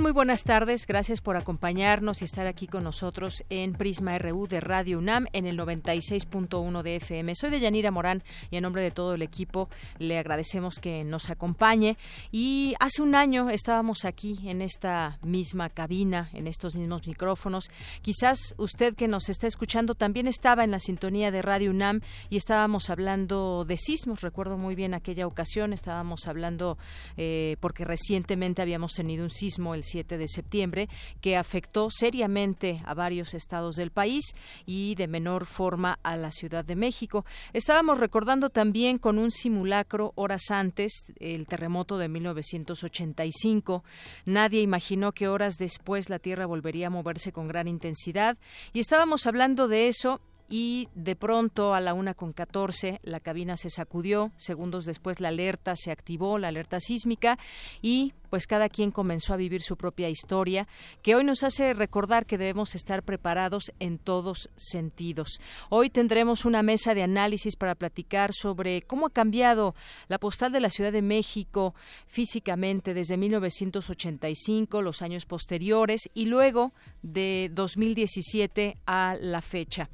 Muy buenas tardes. Gracias por acompañarnos y estar aquí con nosotros en Prisma RU de Radio UNAM en el 96.1 de FM. Soy de Yanira Morán y en nombre de todo el equipo le agradecemos que nos acompañe. Y hace un año estábamos aquí en esta misma cabina, en estos mismos micrófonos. Quizás usted que nos está escuchando también estaba en la sintonía de Radio UNAM y estábamos hablando de sismos. Recuerdo muy bien aquella ocasión. Estábamos hablando eh, porque recientemente habíamos tenido un sismo el 7 de septiembre, que afectó seriamente a varios estados del país y de menor forma a la Ciudad de México. Estábamos recordando también con un simulacro horas antes el terremoto de 1985. Nadie imaginó que horas después la Tierra volvería a moverse con gran intensidad y estábamos hablando de eso y de pronto a la una con catorce la cabina se sacudió, segundos después la alerta se activó, la alerta sísmica y pues cada quien comenzó a vivir su propia historia, que hoy nos hace recordar que debemos estar preparados en todos sentidos. Hoy tendremos una mesa de análisis para platicar sobre cómo ha cambiado la postal de la Ciudad de México físicamente desde 1985, los años posteriores y luego de 2017 a la fecha.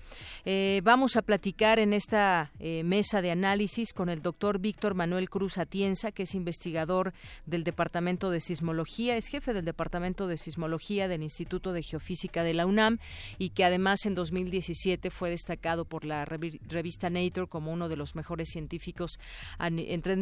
Eh, vamos a platicar en esta eh, mesa de análisis con el doctor Víctor Manuel Cruz Atienza, que es investigador del Departamento de Sismología, es jefe del Departamento de Sismología del Instituto de Geofísica de la UNAM y que además en 2017 fue destacado por la revista Nature como uno de los mejores científicos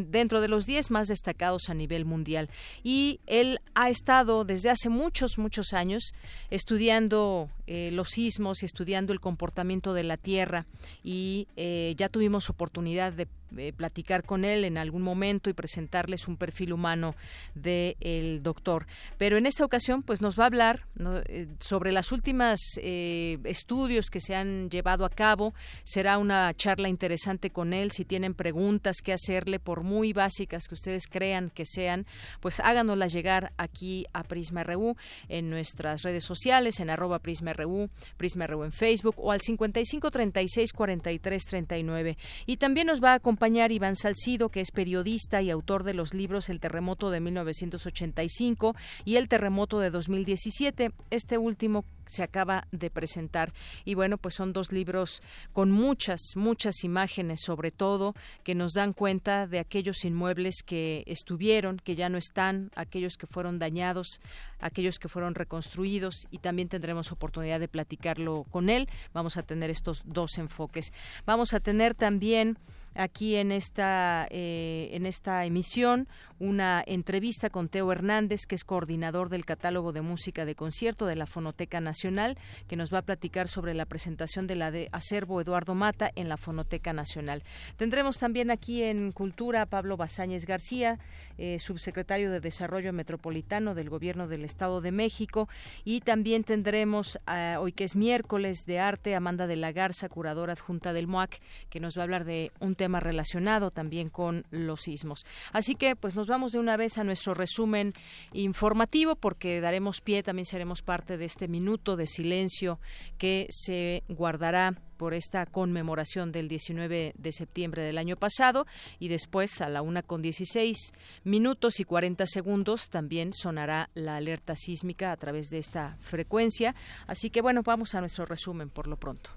dentro de los 10 más destacados a nivel mundial. Y él ha estado desde hace muchos, muchos años estudiando eh, los sismos y estudiando el comportamiento de la Tierra y eh, ya tuvimos oportunidad de eh, platicar con él en algún momento y presentarles un perfil humano del el doctor. Pero en esta ocasión, pues nos va a hablar eh, sobre las últimas eh, estudios que se han llevado a cabo. Será una charla interesante con él. Si tienen preguntas que hacerle, por muy básicas que ustedes crean que sean, pues háganoslas llegar aquí a Prisma RU en nuestras redes sociales, en arroba Prisma RU, Prisma RU en Facebook o al 55 36 43 39. Y también nos va a acompañar acompañar Iván Salcido, que es periodista y autor de los libros El terremoto de 1985 y El terremoto de 2017. Este último se acaba de presentar. Y bueno, pues son dos libros con muchas, muchas imágenes, sobre todo, que nos dan cuenta de aquellos inmuebles que estuvieron, que ya no están, aquellos que fueron dañados, aquellos que fueron reconstruidos y también tendremos oportunidad de platicarlo con él. Vamos a tener estos dos enfoques. Vamos a tener también aquí en esta, eh, en esta emisión una entrevista con Teo Hernández, que es coordinador del catálogo de música de concierto de la Fonoteca Nacional, que nos va a platicar sobre la presentación de la de acervo Eduardo Mata en la Fonoteca Nacional. Tendremos también aquí en Cultura a Pablo Basáñez García, eh, subsecretario de Desarrollo Metropolitano del Gobierno del Estado de México, y también tendremos hoy que es miércoles de arte Amanda de la Garza, curadora adjunta del MOAC, que nos va a hablar de un tema relacionado también con los sismos. Así que pues nos vamos de una vez a nuestro resumen informativo porque daremos pie, también seremos parte de este minuto de silencio que se guardará por esta conmemoración del 19 de septiembre del año pasado y después a la una con 16 minutos y 40 segundos también sonará la alerta sísmica a través de esta frecuencia. Así que bueno, vamos a nuestro resumen por lo pronto.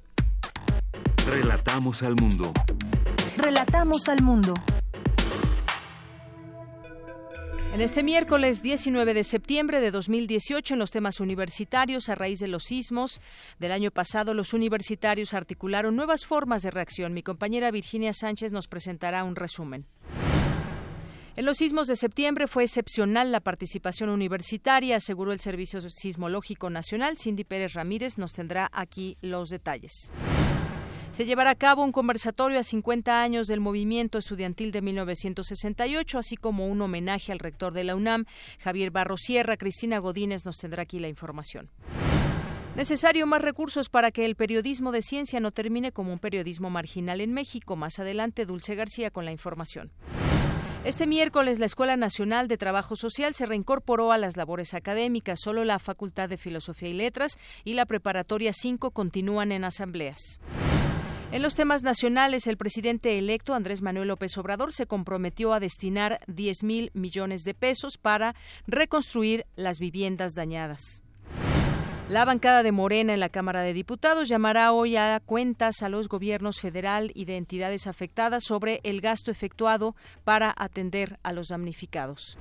Relatamos al mundo. Relatamos al mundo. En este miércoles 19 de septiembre de 2018, en los temas universitarios, a raíz de los sismos del año pasado, los universitarios articularon nuevas formas de reacción. Mi compañera Virginia Sánchez nos presentará un resumen. En los sismos de septiembre fue excepcional la participación universitaria, aseguró el Servicio Sismológico Nacional. Cindy Pérez Ramírez nos tendrá aquí los detalles. Se llevará a cabo un conversatorio a 50 años del movimiento estudiantil de 1968, así como un homenaje al rector de la UNAM, Javier Barro Sierra. Cristina Godínez nos tendrá aquí la información. Necesario más recursos para que el periodismo de ciencia no termine como un periodismo marginal en México. Más adelante, Dulce García con la información. Este miércoles la Escuela Nacional de Trabajo Social se reincorporó a las labores académicas. Solo la Facultad de Filosofía y Letras y la Preparatoria 5 continúan en asambleas. En los temas nacionales, el presidente electo Andrés Manuel López Obrador se comprometió a destinar 10 mil millones de pesos para reconstruir las viviendas dañadas. La bancada de Morena en la Cámara de Diputados llamará hoy a cuentas a los gobiernos federal y de entidades afectadas sobre el gasto efectuado para atender a los damnificados.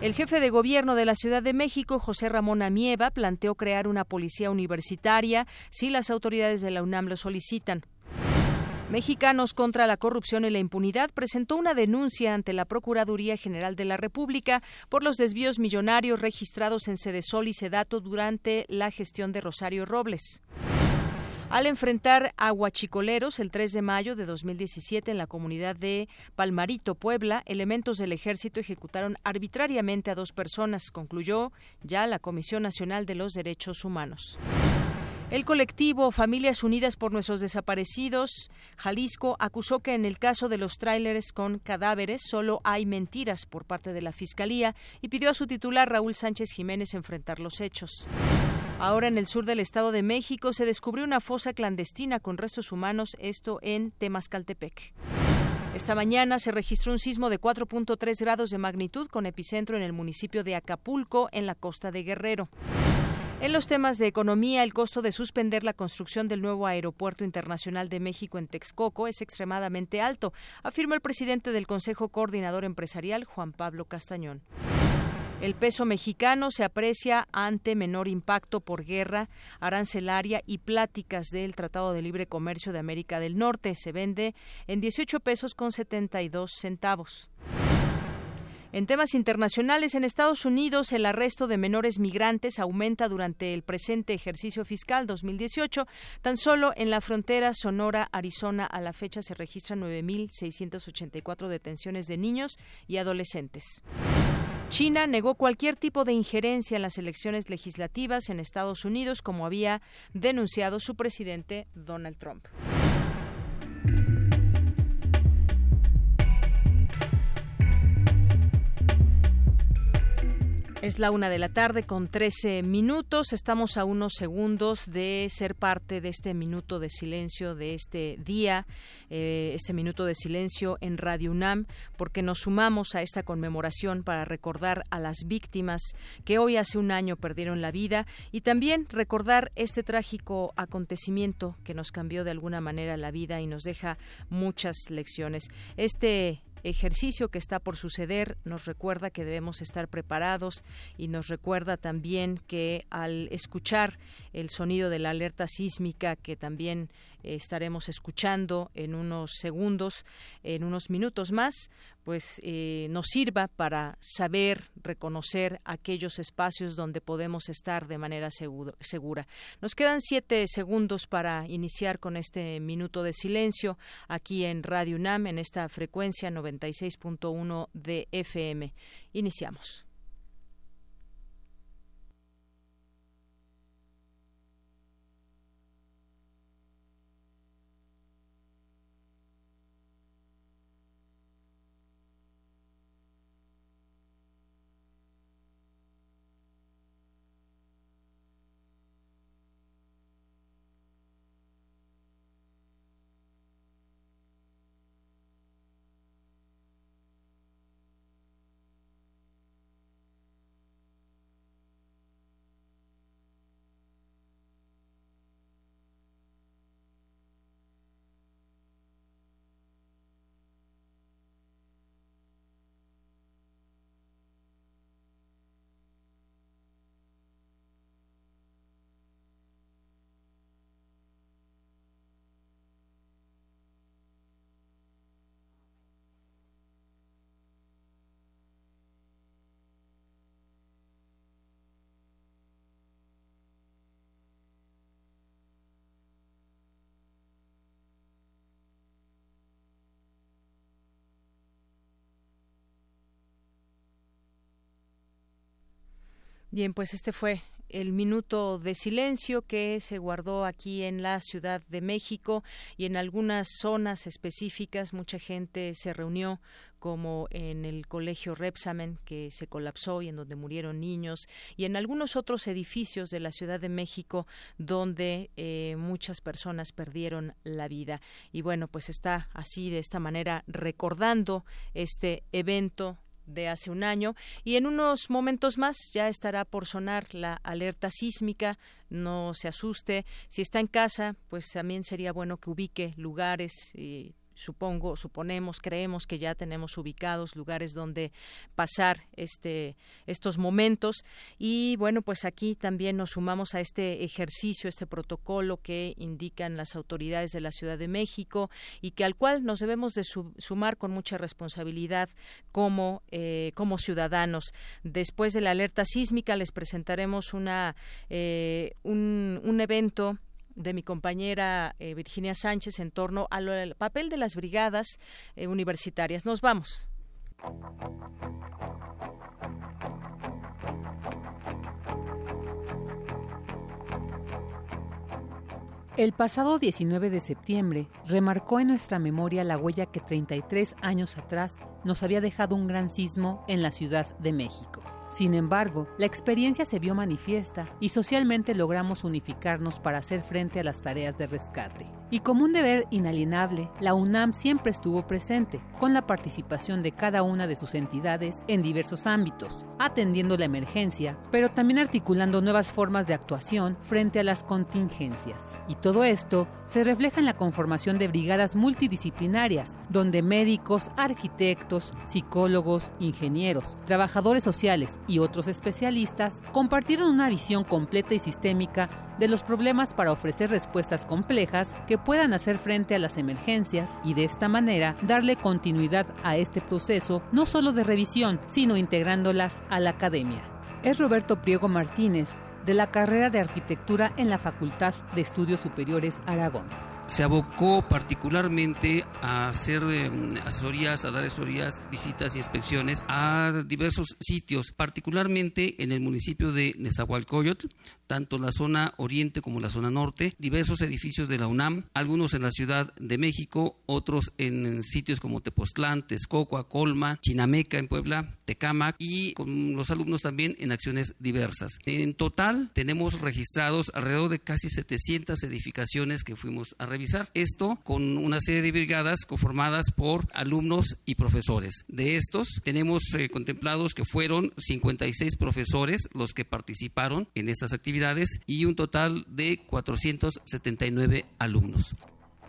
El jefe de gobierno de la Ciudad de México, José Ramón Amieva, planteó crear una policía universitaria si las autoridades de la UNAM lo solicitan. Mexicanos contra la Corrupción y la Impunidad presentó una denuncia ante la Procuraduría General de la República por los desvíos millonarios registrados en Sedesol y Sedato durante la gestión de Rosario Robles. Al enfrentar a huachicoleros el 3 de mayo de 2017 en la comunidad de Palmarito, Puebla, elementos del ejército ejecutaron arbitrariamente a dos personas, concluyó ya la Comisión Nacional de los Derechos Humanos. El colectivo Familias Unidas por Nuestros Desaparecidos, Jalisco, acusó que en el caso de los tráileres con cadáveres solo hay mentiras por parte de la Fiscalía y pidió a su titular Raúl Sánchez Jiménez enfrentar los hechos. Ahora en el sur del Estado de México se descubrió una fosa clandestina con restos humanos, esto en Temascaltepec. Esta mañana se registró un sismo de 4.3 grados de magnitud con epicentro en el municipio de Acapulco, en la costa de Guerrero. En los temas de economía, el costo de suspender la construcción del nuevo Aeropuerto Internacional de México en Texcoco es extremadamente alto, afirma el presidente del Consejo Coordinador Empresarial, Juan Pablo Castañón. El peso mexicano se aprecia ante menor impacto por guerra arancelaria y pláticas del Tratado de Libre Comercio de América del Norte. Se vende en 18 pesos con 72 centavos. En temas internacionales, en Estados Unidos, el arresto de menores migrantes aumenta durante el presente ejercicio fiscal 2018. Tan solo en la frontera Sonora-Arizona a la fecha se registran 9.684 detenciones de niños y adolescentes. China negó cualquier tipo de injerencia en las elecciones legislativas en Estados Unidos, como había denunciado su presidente Donald Trump. Es la una de la tarde con 13 minutos. Estamos a unos segundos de ser parte de este minuto de silencio de este día, eh, este minuto de silencio en Radio UNAM, porque nos sumamos a esta conmemoración para recordar a las víctimas que hoy hace un año perdieron la vida y también recordar este trágico acontecimiento que nos cambió de alguna manera la vida y nos deja muchas lecciones. Este ejercicio que está por suceder nos recuerda que debemos estar preparados y nos recuerda también que al escuchar el sonido de la alerta sísmica que también estaremos escuchando en unos segundos, en unos minutos más, pues eh, nos sirva para saber reconocer aquellos espacios donde podemos estar de manera segura. Nos quedan siete segundos para iniciar con este minuto de silencio aquí en Radio UNAM en esta frecuencia 96.1 de FM. Iniciamos. Bien, pues este fue el minuto de silencio que se guardó aquí en la Ciudad de México y en algunas zonas específicas mucha gente se reunió como en el colegio Repsamen que se colapsó y en donde murieron niños y en algunos otros edificios de la Ciudad de México donde eh, muchas personas perdieron la vida. Y bueno pues está así de esta manera recordando este evento de hace un año. Y en unos momentos más ya estará por sonar la alerta sísmica. No se asuste. Si está en casa pues también sería bueno que ubique lugares y supongo, suponemos, creemos que ya tenemos ubicados lugares donde pasar este, estos momentos. Y bueno, pues aquí también nos sumamos a este ejercicio, este protocolo que indican las autoridades de la Ciudad de México y que al cual nos debemos de sumar con mucha responsabilidad como, eh, como ciudadanos. Después de la alerta sísmica les presentaremos una, eh, un, un evento de mi compañera eh, Virginia Sánchez en torno al papel de las brigadas eh, universitarias. Nos vamos. El pasado 19 de septiembre remarcó en nuestra memoria la huella que 33 años atrás nos había dejado un gran sismo en la Ciudad de México. Sin embargo, la experiencia se vio manifiesta y socialmente logramos unificarnos para hacer frente a las tareas de rescate. Y como un deber inalienable, la UNAM siempre estuvo presente, con la participación de cada una de sus entidades en diversos ámbitos, atendiendo la emergencia, pero también articulando nuevas formas de actuación frente a las contingencias. Y todo esto se refleja en la conformación de brigadas multidisciplinarias, donde médicos, arquitectos, psicólogos, ingenieros, trabajadores sociales y otros especialistas compartieron una visión completa y sistémica de los problemas para ofrecer respuestas complejas que puedan hacer frente a las emergencias y de esta manera darle continuidad a este proceso no solo de revisión, sino integrándolas a la academia. Es Roberto Priego Martínez, de la carrera de arquitectura en la Facultad de Estudios Superiores Aragón se abocó particularmente a hacer em, asesorías, a dar asesorías, visitas, inspecciones a diversos sitios, particularmente en el municipio de Nezahualcóyotl, tanto la zona oriente como la zona norte, diversos edificios de la UNAM, algunos en la Ciudad de México, otros en sitios como Tepoztlán, Texcoco, Colma, Chinameca en Puebla, Tecámac y con los alumnos también en acciones diversas. En total tenemos registrados alrededor de casi 700 edificaciones que fuimos a revisar. Esto con una serie de brigadas conformadas por alumnos y profesores. De estos tenemos eh, contemplados que fueron 56 profesores los que participaron en estas actividades y un total de 479 alumnos.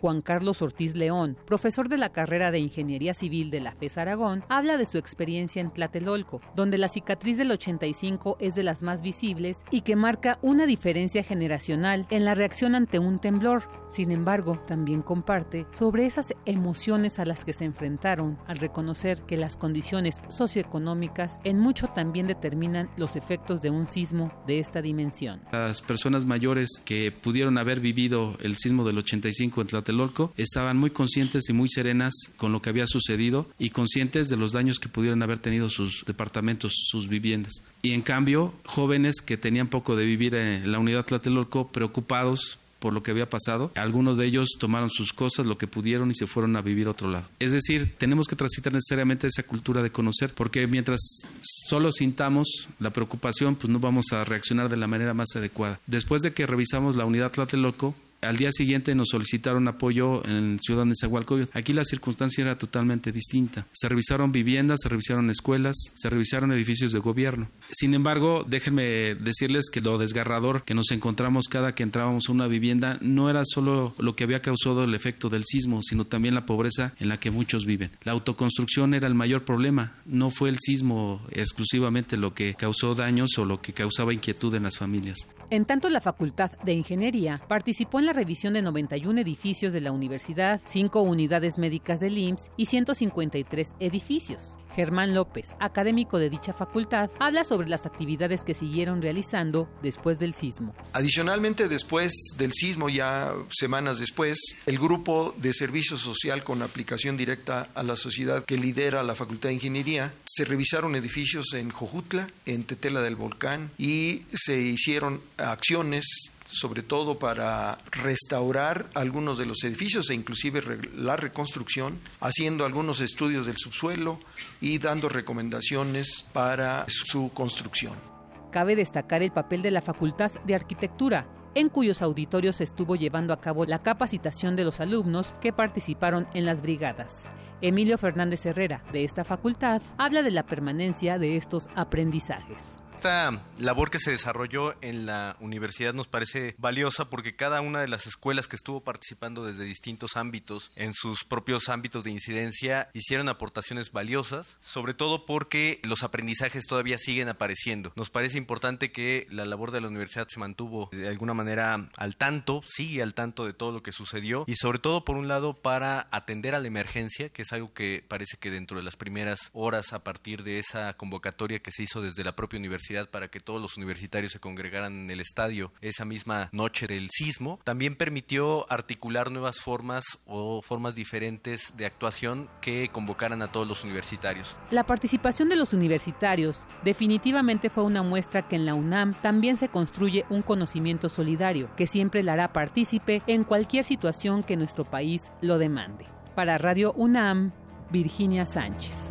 Juan Carlos Ortiz León, profesor de la carrera de Ingeniería Civil de la FES Aragón, habla de su experiencia en Tlatelolco, donde la cicatriz del 85 es de las más visibles y que marca una diferencia generacional en la reacción ante un temblor. Sin embargo, también comparte sobre esas emociones a las que se enfrentaron al reconocer que las condiciones socioeconómicas en mucho también determinan los efectos de un sismo de esta dimensión. Las personas mayores que pudieron haber vivido el sismo del 85 en Tlatelolco Tlatelolco estaban muy conscientes y muy serenas con lo que había sucedido y conscientes de los daños que pudieron haber tenido sus departamentos, sus viviendas. Y en cambio, jóvenes que tenían poco de vivir en la unidad Tlatelolco, preocupados por lo que había pasado. Algunos de ellos tomaron sus cosas, lo que pudieron y se fueron a vivir a otro lado. Es decir, tenemos que transitar necesariamente esa cultura de conocer, porque mientras solo sintamos la preocupación, pues no vamos a reaccionar de la manera más adecuada. Después de que revisamos la unidad Tlatelolco, al día siguiente nos solicitaron apoyo en Ciudad de Nezahualcóyotl. Aquí la circunstancia era totalmente distinta. Se revisaron viviendas, se revisaron escuelas, se revisaron edificios de gobierno. Sin embargo, déjenme decirles que lo desgarrador que nos encontramos cada que entrábamos a una vivienda no era solo lo que había causado el efecto del sismo, sino también la pobreza en la que muchos viven. La autoconstrucción era el mayor problema. No fue el sismo exclusivamente lo que causó daños o lo que causaba inquietud en las familias. En tanto, la Facultad de Ingeniería participó en la revisión de 91 edificios de la universidad, 5 unidades médicas del IMSS y 153 edificios. Germán López, académico de dicha facultad, habla sobre las actividades que siguieron realizando después del sismo. Adicionalmente, después del sismo, ya semanas después, el grupo de servicio social con aplicación directa a la sociedad que lidera la Facultad de Ingeniería, se revisaron edificios en Jojutla, en Tetela del Volcán y se hicieron acciones sobre todo para restaurar algunos de los edificios e inclusive la reconstrucción, haciendo algunos estudios del subsuelo y dando recomendaciones para su construcción. Cabe destacar el papel de la Facultad de Arquitectura, en cuyos auditorios estuvo llevando a cabo la capacitación de los alumnos que participaron en las brigadas. Emilio Fernández Herrera, de esta facultad, habla de la permanencia de estos aprendizajes. Esta labor que se desarrolló en la universidad nos parece valiosa porque cada una de las escuelas que estuvo participando desde distintos ámbitos, en sus propios ámbitos de incidencia, hicieron aportaciones valiosas, sobre todo porque los aprendizajes todavía siguen apareciendo. Nos parece importante que la labor de la universidad se mantuvo de alguna manera al tanto, sigue al tanto de todo lo que sucedió y sobre todo por un lado para atender a la emergencia, que es algo que parece que dentro de las primeras horas a partir de esa convocatoria que se hizo desde la propia universidad para que todos los universitarios se congregaran en el estadio esa misma noche del sismo, también permitió articular nuevas formas o formas diferentes de actuación que convocaran a todos los universitarios. La participación de los universitarios definitivamente fue una muestra que en la UNAM también se construye un conocimiento solidario que siempre la hará partícipe en cualquier situación que nuestro país lo demande. Para Radio UNAM, Virginia Sánchez.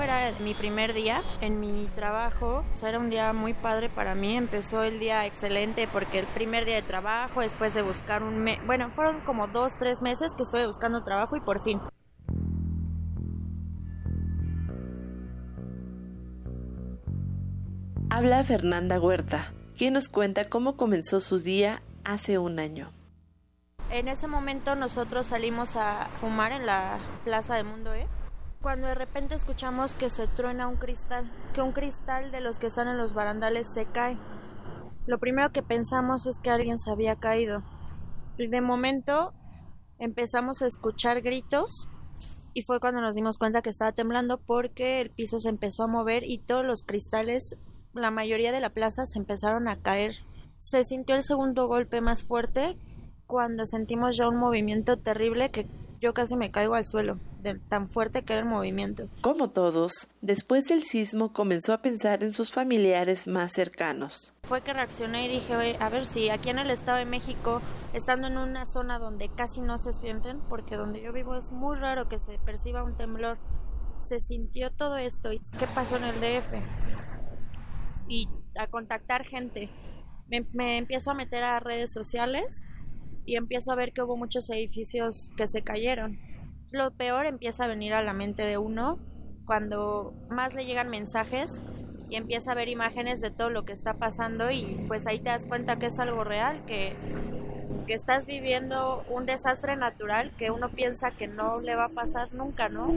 era mi primer día en mi trabajo. era un día muy padre para mí. Empezó el día excelente porque el primer día de trabajo, después de buscar un mes, bueno, fueron como dos, tres meses que estuve buscando trabajo y por fin. Habla Fernanda Huerta, quien nos cuenta cómo comenzó su día hace un año. En ese momento nosotros salimos a fumar en la Plaza de Mundo ¿eh? Cuando de repente escuchamos que se truena un cristal, que un cristal de los que están en los barandales se cae. Lo primero que pensamos es que alguien se había caído. Y de momento empezamos a escuchar gritos y fue cuando nos dimos cuenta que estaba temblando porque el piso se empezó a mover y todos los cristales, la mayoría de la plaza se empezaron a caer. Se sintió el segundo golpe más fuerte cuando sentimos ya un movimiento terrible que yo casi me caigo al suelo, de tan fuerte que era el movimiento. Como todos, después del sismo comenzó a pensar en sus familiares más cercanos. Fue que reaccioné y dije, a ver si aquí en el Estado de México, estando en una zona donde casi no se sienten, porque donde yo vivo es muy raro que se perciba un temblor, se sintió todo esto. ¿Y qué pasó en el DF? Y a contactar gente. Me, me empiezo a meter a redes sociales y empiezo a ver que hubo muchos edificios que se cayeron. Lo peor empieza a venir a la mente de uno cuando más le llegan mensajes y empieza a ver imágenes de todo lo que está pasando y pues ahí te das cuenta que es algo real, que, que estás viviendo un desastre natural que uno piensa que no le va a pasar nunca, ¿no?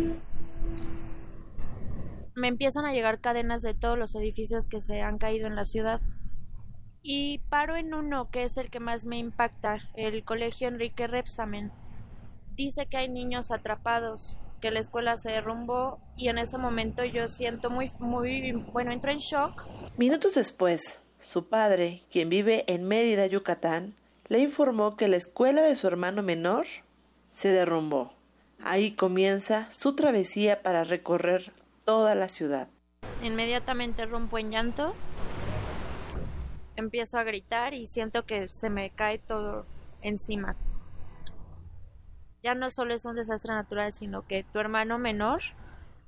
Me empiezan a llegar cadenas de todos los edificios que se han caído en la ciudad y paro en uno que es el que más me impacta, el colegio Enrique Repsamen. Dice que hay niños atrapados, que la escuela se derrumbó y en ese momento yo siento muy, muy, bueno, entro en shock. Minutos después, su padre, quien vive en Mérida, Yucatán, le informó que la escuela de su hermano menor se derrumbó. Ahí comienza su travesía para recorrer toda la ciudad. Inmediatamente rompo en llanto empiezo a gritar y siento que se me cae todo encima. Ya no solo es un desastre natural, sino que tu hermano menor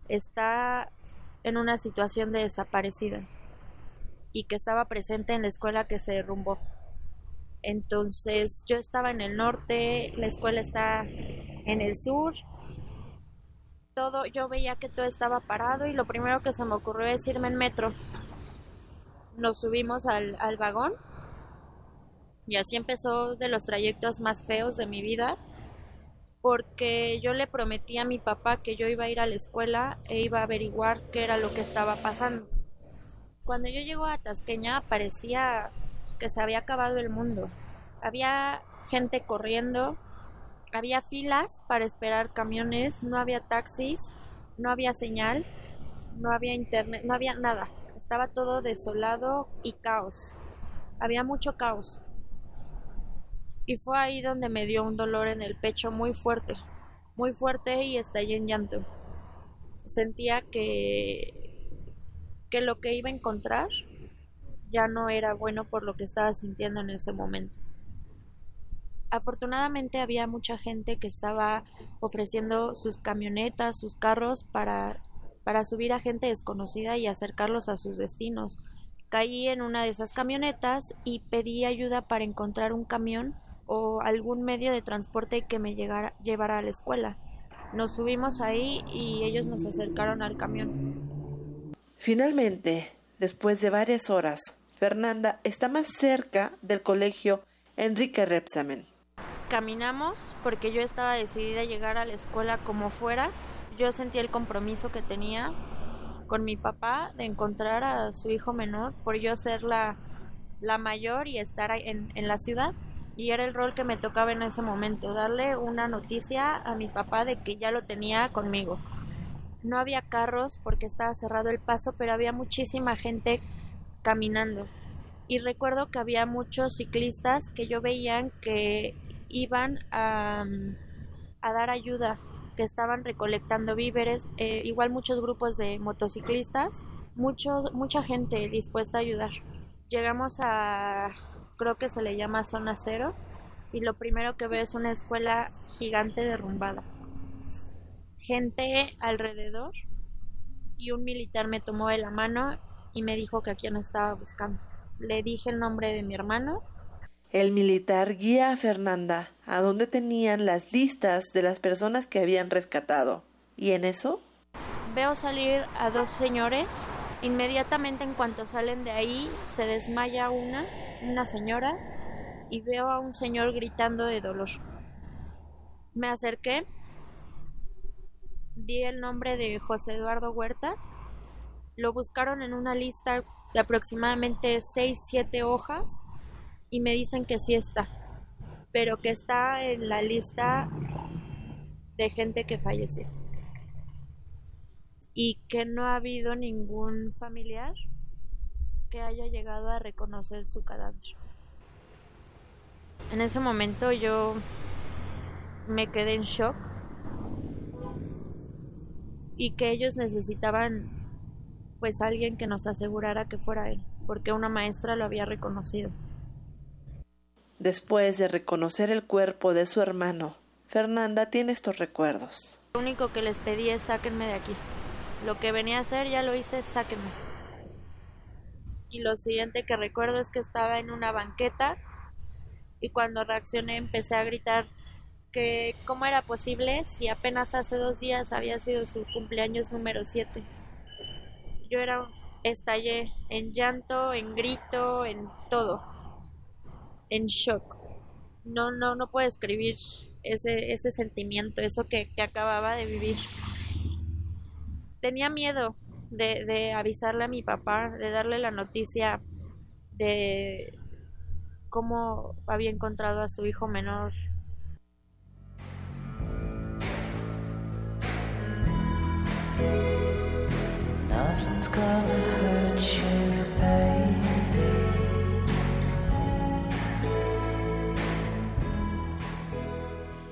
está en una situación de desaparecida y que estaba presente en la escuela que se derrumbó. Entonces yo estaba en el norte, la escuela está en el sur. Todo, yo veía que todo estaba parado y lo primero que se me ocurrió es irme en metro. Nos subimos al, al vagón y así empezó de los trayectos más feos de mi vida porque yo le prometí a mi papá que yo iba a ir a la escuela e iba a averiguar qué era lo que estaba pasando. Cuando yo llego a Tasqueña parecía que se había acabado el mundo. Había gente corriendo, había filas para esperar camiones, no había taxis, no había señal, no había internet, no había nada. Estaba todo desolado y caos. Había mucho caos. Y fue ahí donde me dio un dolor en el pecho muy fuerte, muy fuerte y estallé en llanto. Sentía que que lo que iba a encontrar ya no era bueno por lo que estaba sintiendo en ese momento. Afortunadamente había mucha gente que estaba ofreciendo sus camionetas, sus carros para, para subir a gente desconocida y acercarlos a sus destinos. Caí en una de esas camionetas y pedí ayuda para encontrar un camión o algún medio de transporte que me llegara, llevara a la escuela. Nos subimos ahí y ellos nos acercaron al camión. Finalmente, después de varias horas, Fernanda está más cerca del colegio Enrique Repsamen. Caminamos porque yo estaba decidida a llegar a la escuela como fuera. Yo sentí el compromiso que tenía con mi papá de encontrar a su hijo menor por yo ser la, la mayor y estar en, en la ciudad. Y era el rol que me tocaba en ese momento, darle una noticia a mi papá de que ya lo tenía conmigo. No había carros porque estaba cerrado el paso, pero había muchísima gente caminando. Y recuerdo que había muchos ciclistas que yo veían que iban a, a dar ayuda, estaban recolectando víveres, eh, igual muchos grupos de motociclistas, muchos, mucha gente dispuesta a ayudar. Llegamos a, creo que se le llama zona cero, y lo primero que veo es una escuela gigante derrumbada. Gente alrededor y un militar me tomó de la mano y me dijo que a quién estaba buscando. Le dije el nombre de mi hermano. El militar guía a Fernanda a donde tenían las listas de las personas que habían rescatado. ¿Y en eso? Veo salir a dos señores. Inmediatamente en cuanto salen de ahí se desmaya una, una señora, y veo a un señor gritando de dolor. Me acerqué, di el nombre de José Eduardo Huerta lo buscaron en una lista de aproximadamente 6-7 hojas y me dicen que sí está, pero que está en la lista de gente que falleció y que no ha habido ningún familiar que haya llegado a reconocer su cadáver. En ese momento yo me quedé en shock y que ellos necesitaban pues alguien que nos asegurara que fuera él, porque una maestra lo había reconocido. Después de reconocer el cuerpo de su hermano, Fernanda tiene estos recuerdos. Lo único que les pedí es sáquenme de aquí. Lo que venía a hacer ya lo hice, sáquenme. Y lo siguiente que recuerdo es que estaba en una banqueta y cuando reaccioné empecé a gritar que cómo era posible si apenas hace dos días había sido su cumpleaños número 7 yo era estallé en llanto, en grito, en todo, en shock. No, no, no puedo escribir ese, ese sentimiento, eso que, que acababa de vivir. Tenía miedo de, de avisarle a mi papá, de darle la noticia de cómo había encontrado a su hijo menor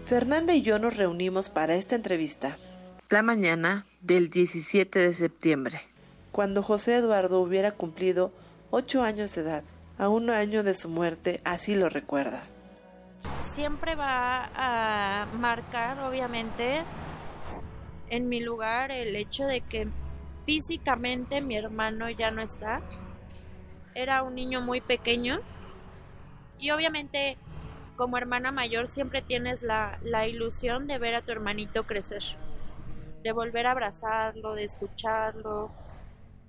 Fernanda y yo nos reunimos para esta entrevista la mañana del 17 de septiembre, cuando José Eduardo hubiera cumplido ocho años de edad. a un año de su muerte así lo recuerda. Siempre va a marcar, obviamente, en mi lugar el hecho de que físicamente mi hermano ya no está. Era un niño muy pequeño y obviamente como hermana mayor siempre tienes la, la ilusión de ver a tu hermanito crecer, de volver a abrazarlo, de escucharlo.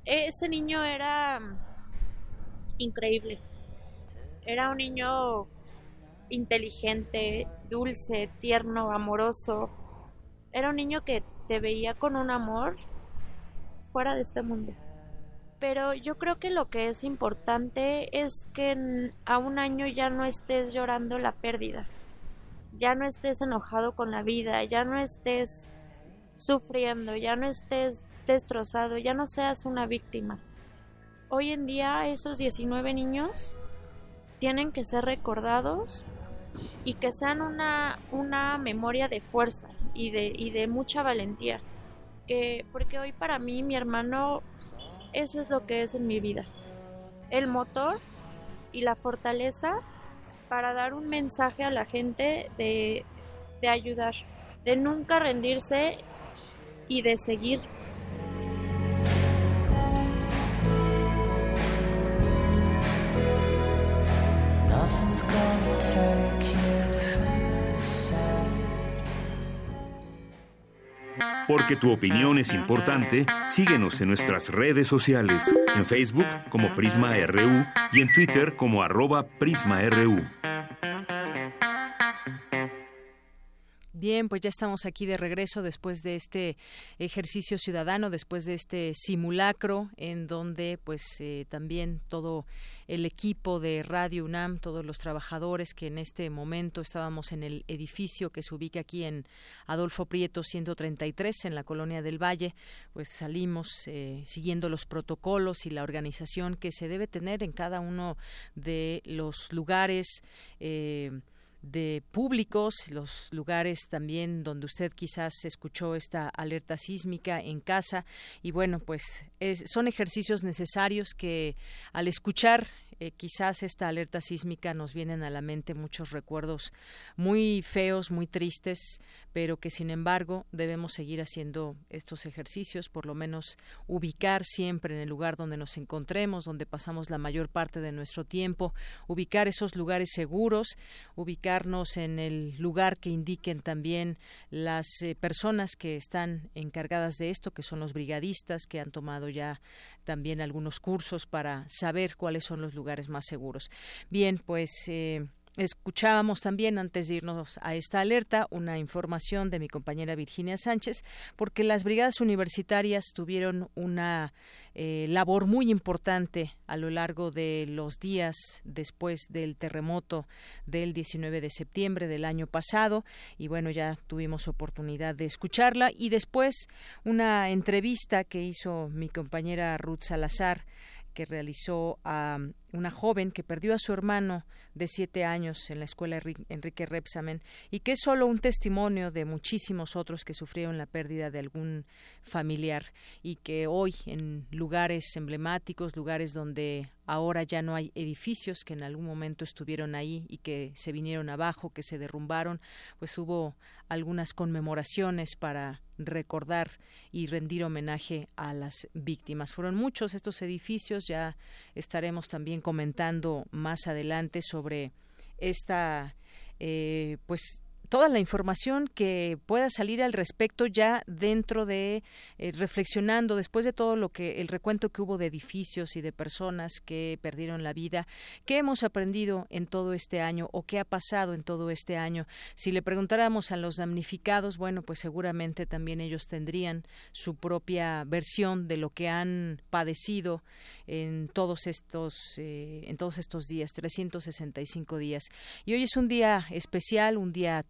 Ese niño era increíble. Era un niño inteligente, dulce, tierno, amoroso. Era un niño que te veía con un amor fuera de este mundo. Pero yo creo que lo que es importante es que a un año ya no estés llorando la pérdida, ya no estés enojado con la vida, ya no estés sufriendo, ya no estés destrozado, ya no seas una víctima. Hoy en día esos 19 niños tienen que ser recordados y que sean una, una memoria de fuerza y de, y de mucha valentía. Que, porque hoy para mí mi hermano eso es lo que es en mi vida. El motor y la fortaleza para dar un mensaje a la gente de, de ayudar, de nunca rendirse y de seguir Porque tu opinión es importante, síguenos en nuestras redes sociales, en Facebook como Prisma RU y en Twitter como arroba PrismaRU. Bien, pues ya estamos aquí de regreso después de este ejercicio ciudadano, después de este simulacro en donde pues eh, también todo el equipo de Radio UNAM, todos los trabajadores que en este momento estábamos en el edificio que se ubica aquí en Adolfo Prieto 133 en la colonia del Valle, pues salimos eh, siguiendo los protocolos y la organización que se debe tener en cada uno de los lugares. Eh, de públicos, los lugares también donde usted quizás escuchó esta alerta sísmica en casa. Y bueno, pues son ejercicios necesarios que al escuchar eh, quizás esta alerta sísmica nos vienen a la mente muchos recuerdos muy feos, muy tristes, pero que sin embargo debemos seguir haciendo estos ejercicios, por lo menos ubicar siempre en el lugar donde nos encontremos, donde pasamos la mayor parte de nuestro tiempo, ubicar esos lugares seguros, ubicarnos en el lugar que indiquen también las eh, personas que están encargadas de esto, que son los brigadistas, que han tomado ya también algunos cursos para saber cuáles son los lugares más seguros. Bien, pues eh, Escuchábamos también, antes de irnos a esta alerta, una información de mi compañera Virginia Sánchez, porque las brigadas universitarias tuvieron una eh, labor muy importante a lo largo de los días después del terremoto del 19 de septiembre del año pasado. Y bueno, ya tuvimos oportunidad de escucharla. Y después una entrevista que hizo mi compañera Ruth Salazar que realizó a una joven que perdió a su hermano de siete años en la escuela Enrique Repsamen y que es solo un testimonio de muchísimos otros que sufrieron la pérdida de algún familiar y que hoy en lugares emblemáticos, lugares donde ahora ya no hay edificios que en algún momento estuvieron ahí y que se vinieron abajo, que se derrumbaron, pues hubo algunas conmemoraciones para recordar y rendir homenaje a las víctimas. Fueron muchos estos edificios, ya estaremos también comentando más adelante sobre esta eh, pues toda la información que pueda salir al respecto ya dentro de eh, reflexionando después de todo lo que el recuento que hubo de edificios y de personas que perdieron la vida, qué hemos aprendido en todo este año o qué ha pasado en todo este año. Si le preguntáramos a los damnificados, bueno, pues seguramente también ellos tendrían su propia versión de lo que han padecido en todos estos eh, en todos estos días, 365 días. Y hoy es un día especial, un día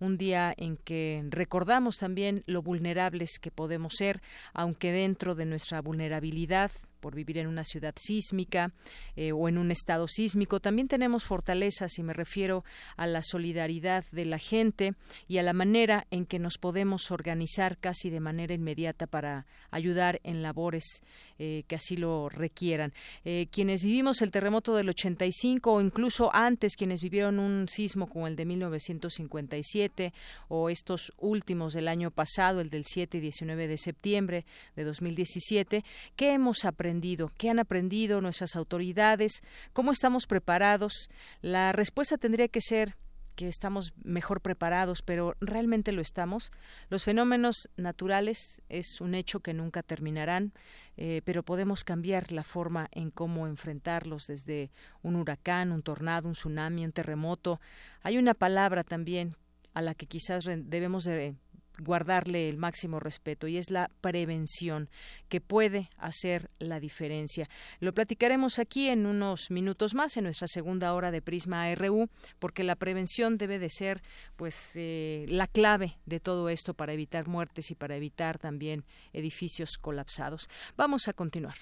un día en que recordamos también lo vulnerables que podemos ser, aunque dentro de nuestra vulnerabilidad por vivir en una ciudad sísmica eh, o en un estado sísmico. También tenemos fortalezas y me refiero a la solidaridad de la gente y a la manera en que nos podemos organizar casi de manera inmediata para ayudar en labores eh, que así lo requieran. Eh, quienes vivimos el terremoto del 85 o incluso antes quienes vivieron un sismo como el de 1957 o estos últimos del año pasado, el del 7 y 19 de septiembre de 2017, ¿qué hemos aprendido? ¿Qué han aprendido nuestras autoridades? ¿Cómo estamos preparados? La respuesta tendría que ser que estamos mejor preparados, pero realmente lo estamos. Los fenómenos naturales es un hecho que nunca terminarán, eh, pero podemos cambiar la forma en cómo enfrentarlos desde un huracán, un tornado, un tsunami, un terremoto. Hay una palabra también a la que quizás debemos de guardarle el máximo respeto y es la prevención que puede hacer la diferencia. Lo platicaremos aquí en unos minutos más en nuestra segunda hora de Prisma RU porque la prevención debe de ser pues eh, la clave de todo esto para evitar muertes y para evitar también edificios colapsados. Vamos a continuar.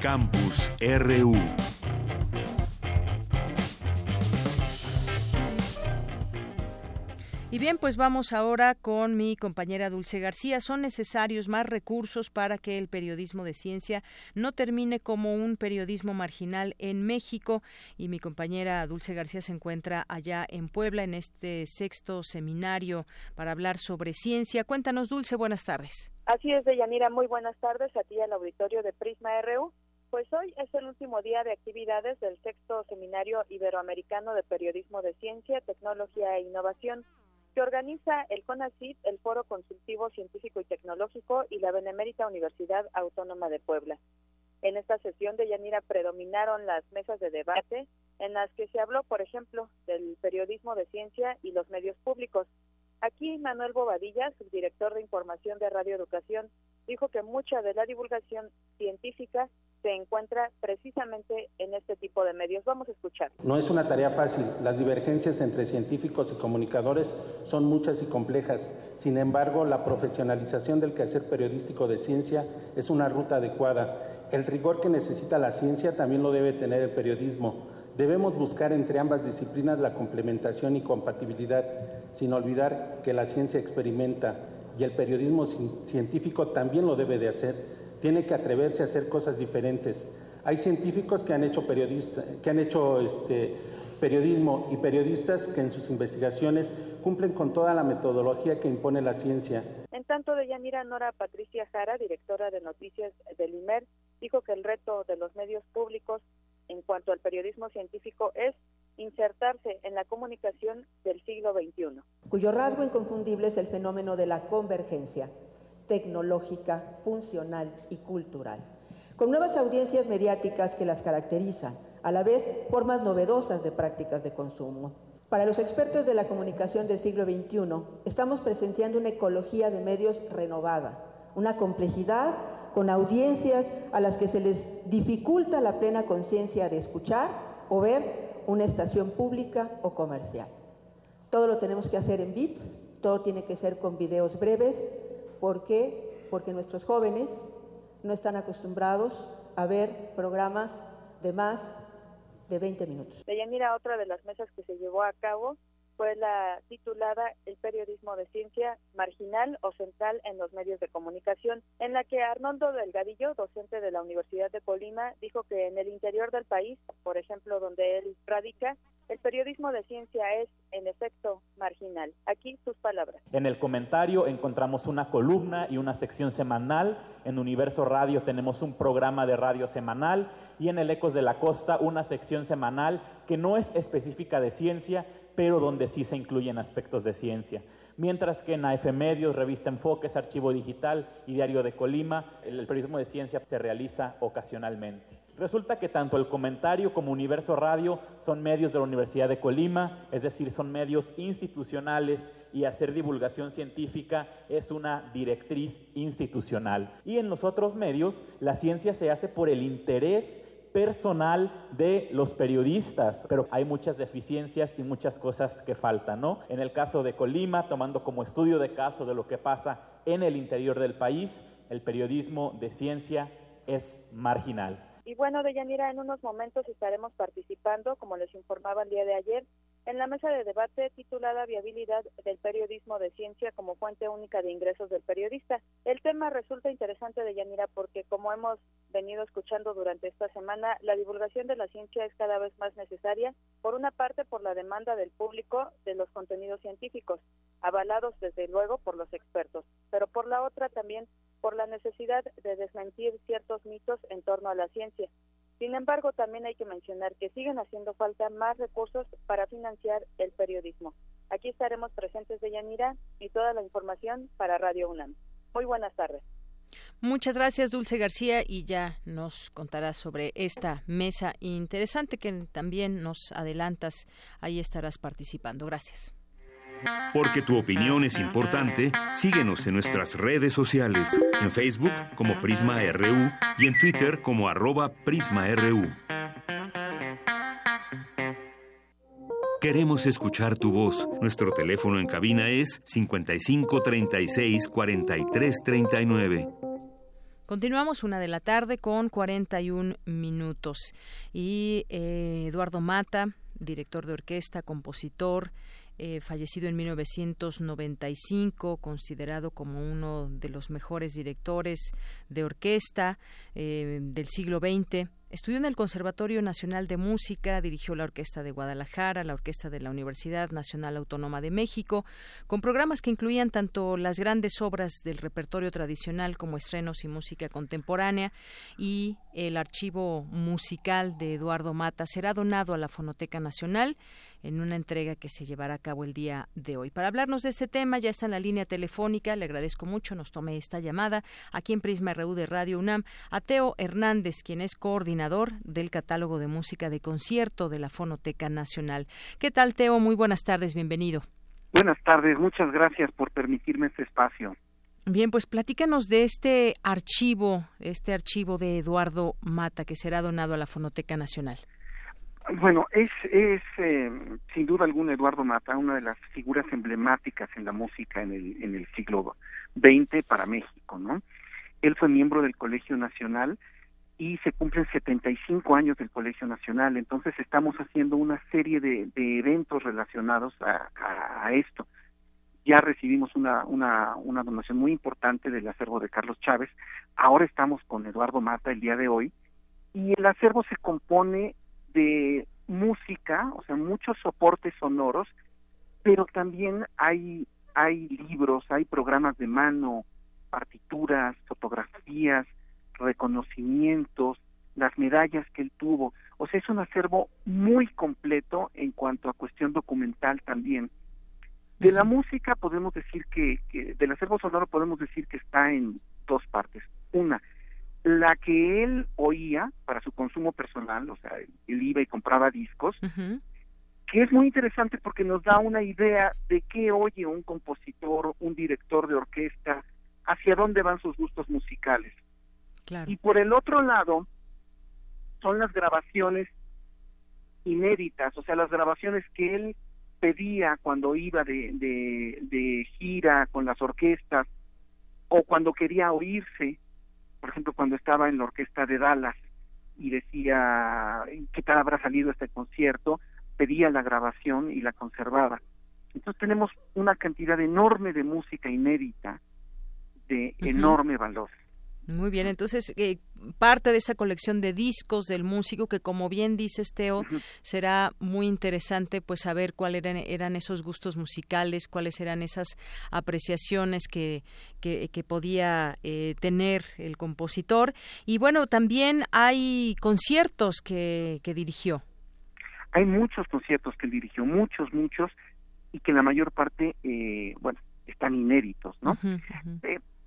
Campus RU Y bien, pues vamos ahora con mi compañera Dulce García. Son necesarios más recursos para que el periodismo de ciencia no termine como un periodismo marginal en México. Y mi compañera Dulce García se encuentra allá en Puebla en este sexto seminario para hablar sobre ciencia. Cuéntanos, Dulce, buenas tardes. Así es, Deyanira, muy buenas tardes a ti al auditorio de Prisma RU. Pues hoy es el último día de actividades del sexto seminario iberoamericano de periodismo de ciencia, tecnología e innovación que organiza el CONACYT, el Foro Consultivo Científico y Tecnológico y la Benemérita Universidad Autónoma de Puebla. En esta sesión de Yanira predominaron las mesas de debate en las que se habló, por ejemplo, del periodismo de ciencia y los medios públicos. Aquí Manuel Bobadilla, subdirector de información de Radio Educación, dijo que mucha de la divulgación científica se encuentra precisamente en este tipo de medios. Vamos a escuchar. No es una tarea fácil. Las divergencias entre científicos y comunicadores son muchas y complejas. Sin embargo, la profesionalización del quehacer periodístico de ciencia es una ruta adecuada. El rigor que necesita la ciencia también lo debe tener el periodismo. Debemos buscar entre ambas disciplinas la complementación y compatibilidad, sin olvidar que la ciencia experimenta y el periodismo científico también lo debe de hacer tiene que atreverse a hacer cosas diferentes. Hay científicos que han hecho, periodista, que han hecho este, periodismo y periodistas que en sus investigaciones cumplen con toda la metodología que impone la ciencia. En tanto, de Yanira Nora Patricia Jara, directora de noticias del IMER, dijo que el reto de los medios públicos en cuanto al periodismo científico es insertarse en la comunicación del siglo XXI. Cuyo rasgo inconfundible es el fenómeno de la convergencia tecnológica, funcional y cultural, con nuevas audiencias mediáticas que las caracterizan, a la vez formas novedosas de prácticas de consumo. Para los expertos de la comunicación del siglo XXI, estamos presenciando una ecología de medios renovada, una complejidad con audiencias a las que se les dificulta la plena conciencia de escuchar o ver una estación pública o comercial. Todo lo tenemos que hacer en bits, todo tiene que ser con videos breves, ¿Por qué? Porque nuestros jóvenes no están acostumbrados a ver programas de más de 20 minutos. mira otra de las mesas que se llevó a cabo fue la titulada El periodismo de ciencia marginal o central en los medios de comunicación, en la que Arnoldo Delgadillo, docente de la Universidad de Colima, dijo que en el interior del país, por ejemplo, donde él radica, el periodismo de ciencia es, en efecto, marginal. Aquí sus palabras. En el comentario encontramos una columna y una sección semanal. En Universo Radio tenemos un programa de radio semanal y en el Ecos de la Costa una sección semanal que no es específica de ciencia, pero donde sí se incluyen aspectos de ciencia. Mientras que en AF Medios, Revista Enfoques, Archivo Digital y Diario de Colima, el periodismo de ciencia se realiza ocasionalmente. Resulta que tanto el comentario como Universo Radio son medios de la Universidad de Colima, es decir, son medios institucionales y hacer divulgación científica es una directriz institucional. Y en los otros medios, la ciencia se hace por el interés personal de los periodistas, pero hay muchas deficiencias y muchas cosas que faltan, ¿no? En el caso de Colima, tomando como estudio de caso de lo que pasa en el interior del país, el periodismo de ciencia es marginal. Y bueno, Deyanira, en unos momentos estaremos participando, como les informaba el día de ayer, en la mesa de debate titulada Viabilidad del periodismo de ciencia como fuente única de ingresos del periodista. El tema resulta interesante de Yanira porque como hemos venido escuchando durante esta semana, la divulgación de la ciencia es cada vez más necesaria, por una parte por la demanda del público de los contenidos científicos, avalados desde luego por los expertos, pero por la otra también por la necesidad de desmentir ciertos mitos en torno a la ciencia. Sin embargo, también hay que mencionar que siguen haciendo falta más recursos para financiar el periodismo. Aquí estaremos presentes de Yanira y toda la información para Radio UNAM. Muy buenas tardes. Muchas gracias, Dulce García, y ya nos contarás sobre esta mesa interesante que también nos adelantas. Ahí estarás participando. Gracias. Porque tu opinión es importante, síguenos en nuestras redes sociales, en Facebook como Prisma RU y en Twitter como arroba PrismaRU. Queremos escuchar tu voz. Nuestro teléfono en cabina es 55 36 43 39. Continuamos una de la tarde con 41 minutos. Y eh, Eduardo Mata, director de orquesta, compositor, eh, fallecido en 1995, considerado como uno de los mejores directores de orquesta eh, del siglo XX. Estudió en el Conservatorio Nacional de Música, dirigió la Orquesta de Guadalajara, la Orquesta de la Universidad Nacional Autónoma de México, con programas que incluían tanto las grandes obras del repertorio tradicional como estrenos y música contemporánea y el archivo musical de Eduardo Mata será donado a la Fonoteca Nacional en una entrega que se llevará a cabo el día de hoy. Para hablarnos de este tema ya está en la línea telefónica, le agradezco mucho, nos tome esta llamada aquí en Prisma RU de Radio UNAM a Teo Hernández, quien es coordinador del catálogo de música de concierto de la Fonoteca Nacional. ¿Qué tal, Teo? Muy buenas tardes, bienvenido. Buenas tardes, muchas gracias por permitirme este espacio. Bien, pues platícanos de este archivo, este archivo de Eduardo Mata que será donado a la Fonoteca Nacional. Bueno, es, es eh, sin duda alguna Eduardo Mata una de las figuras emblemáticas en la música en el, en el siglo XX para México, ¿no? Él fue miembro del Colegio Nacional y se cumplen 75 años del Colegio Nacional, entonces estamos haciendo una serie de, eventos relacionados a, a, esto. Ya recibimos una, una, una donación muy importante del acervo de Carlos Chávez, ahora estamos con Eduardo Mata el día de hoy, y el acervo se compone de música, o sea, muchos soportes sonoros, pero también hay, hay libros, hay programas de mano, partituras, fotografías, reconocimientos, las medallas que él tuvo. O sea, es un acervo muy completo en cuanto a cuestión documental también. De la música podemos decir que, que del acervo sonoro podemos decir que está en dos partes. Una, la que él oía para su consumo personal, o sea, él iba y compraba discos, que es muy interesante porque nos da una idea de qué oye un compositor, un director de orquesta, hacia dónde van sus gustos musicales. Y por el otro lado, son las grabaciones inéditas, o sea, las grabaciones que él pedía cuando iba de, de, de gira con las orquestas o cuando quería oírse por ejemplo, cuando estaba en la orquesta de Dallas y decía qué tal habrá salido este concierto, pedía la grabación y la conservaba. Entonces tenemos una cantidad enorme de música inédita de enorme valor. Muy bien, entonces eh, parte de esa colección de discos del músico que como bien dices Teo será muy interesante pues saber cuáles eran, eran, esos gustos musicales, cuáles eran esas apreciaciones que, que, podía eh, tener el compositor y bueno también hay conciertos que, que dirigió. Hay muchos conciertos que él dirigió, muchos, muchos y que la mayor parte eh, bueno están inéditos, ¿no?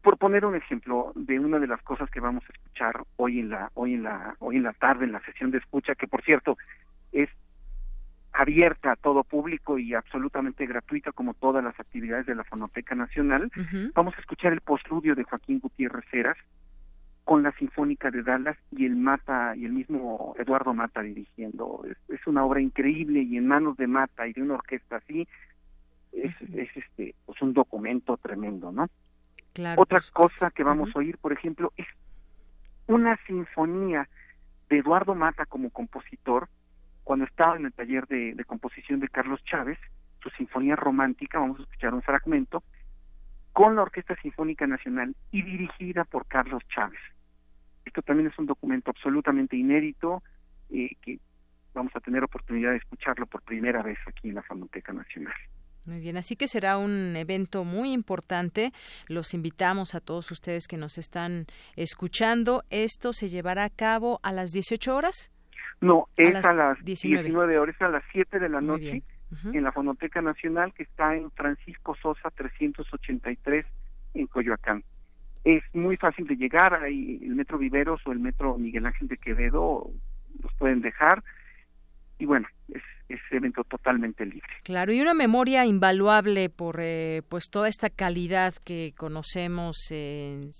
Por poner un ejemplo de una de las cosas que vamos a escuchar hoy en la hoy en la hoy en la tarde en la sesión de escucha que por cierto es abierta a todo público y absolutamente gratuita como todas las actividades de la Fonoteca Nacional. Vamos a escuchar el postludio de Joaquín Gutiérrez Heras con la Sinfónica de Dallas y el Mata y el mismo Eduardo Mata dirigiendo. Es, es una obra increíble y en manos de Mata y de una orquesta así es, es este pues un documento tremendo, ¿no? Otra cosa que vamos a oír, por ejemplo, es una sinfonía de Eduardo Mata como compositor, cuando estaba en el taller de, composición de Carlos Chávez, su sinfonía romántica, vamos a escuchar un fragmento, con la Orquesta Sinfónica Nacional y dirigida por Carlos Chávez. Esto también es un documento absolutamente inédito eh, que vamos a tener oportunidad de escucharlo por primera vez aquí en la Fonoteca Nacional. Muy bien, así que será un evento muy importante. Los invitamos a todos ustedes que nos están escuchando. Esto se llevará a cabo a las 18 horas. No, es a las, 19. horas, a las 7 de la noche en la Fonoteca Nacional que está en Francisco Sosa 383 en Coyoacán. Es muy fácil de llegar, hay el Metro Viveros o el Metro Miguel Ángel de Quevedo, los pueden dejar. Y bueno, es es evento totalmente libre. Claro, y una memoria invaluable por eh, pues toda esta calidad que conocemos en,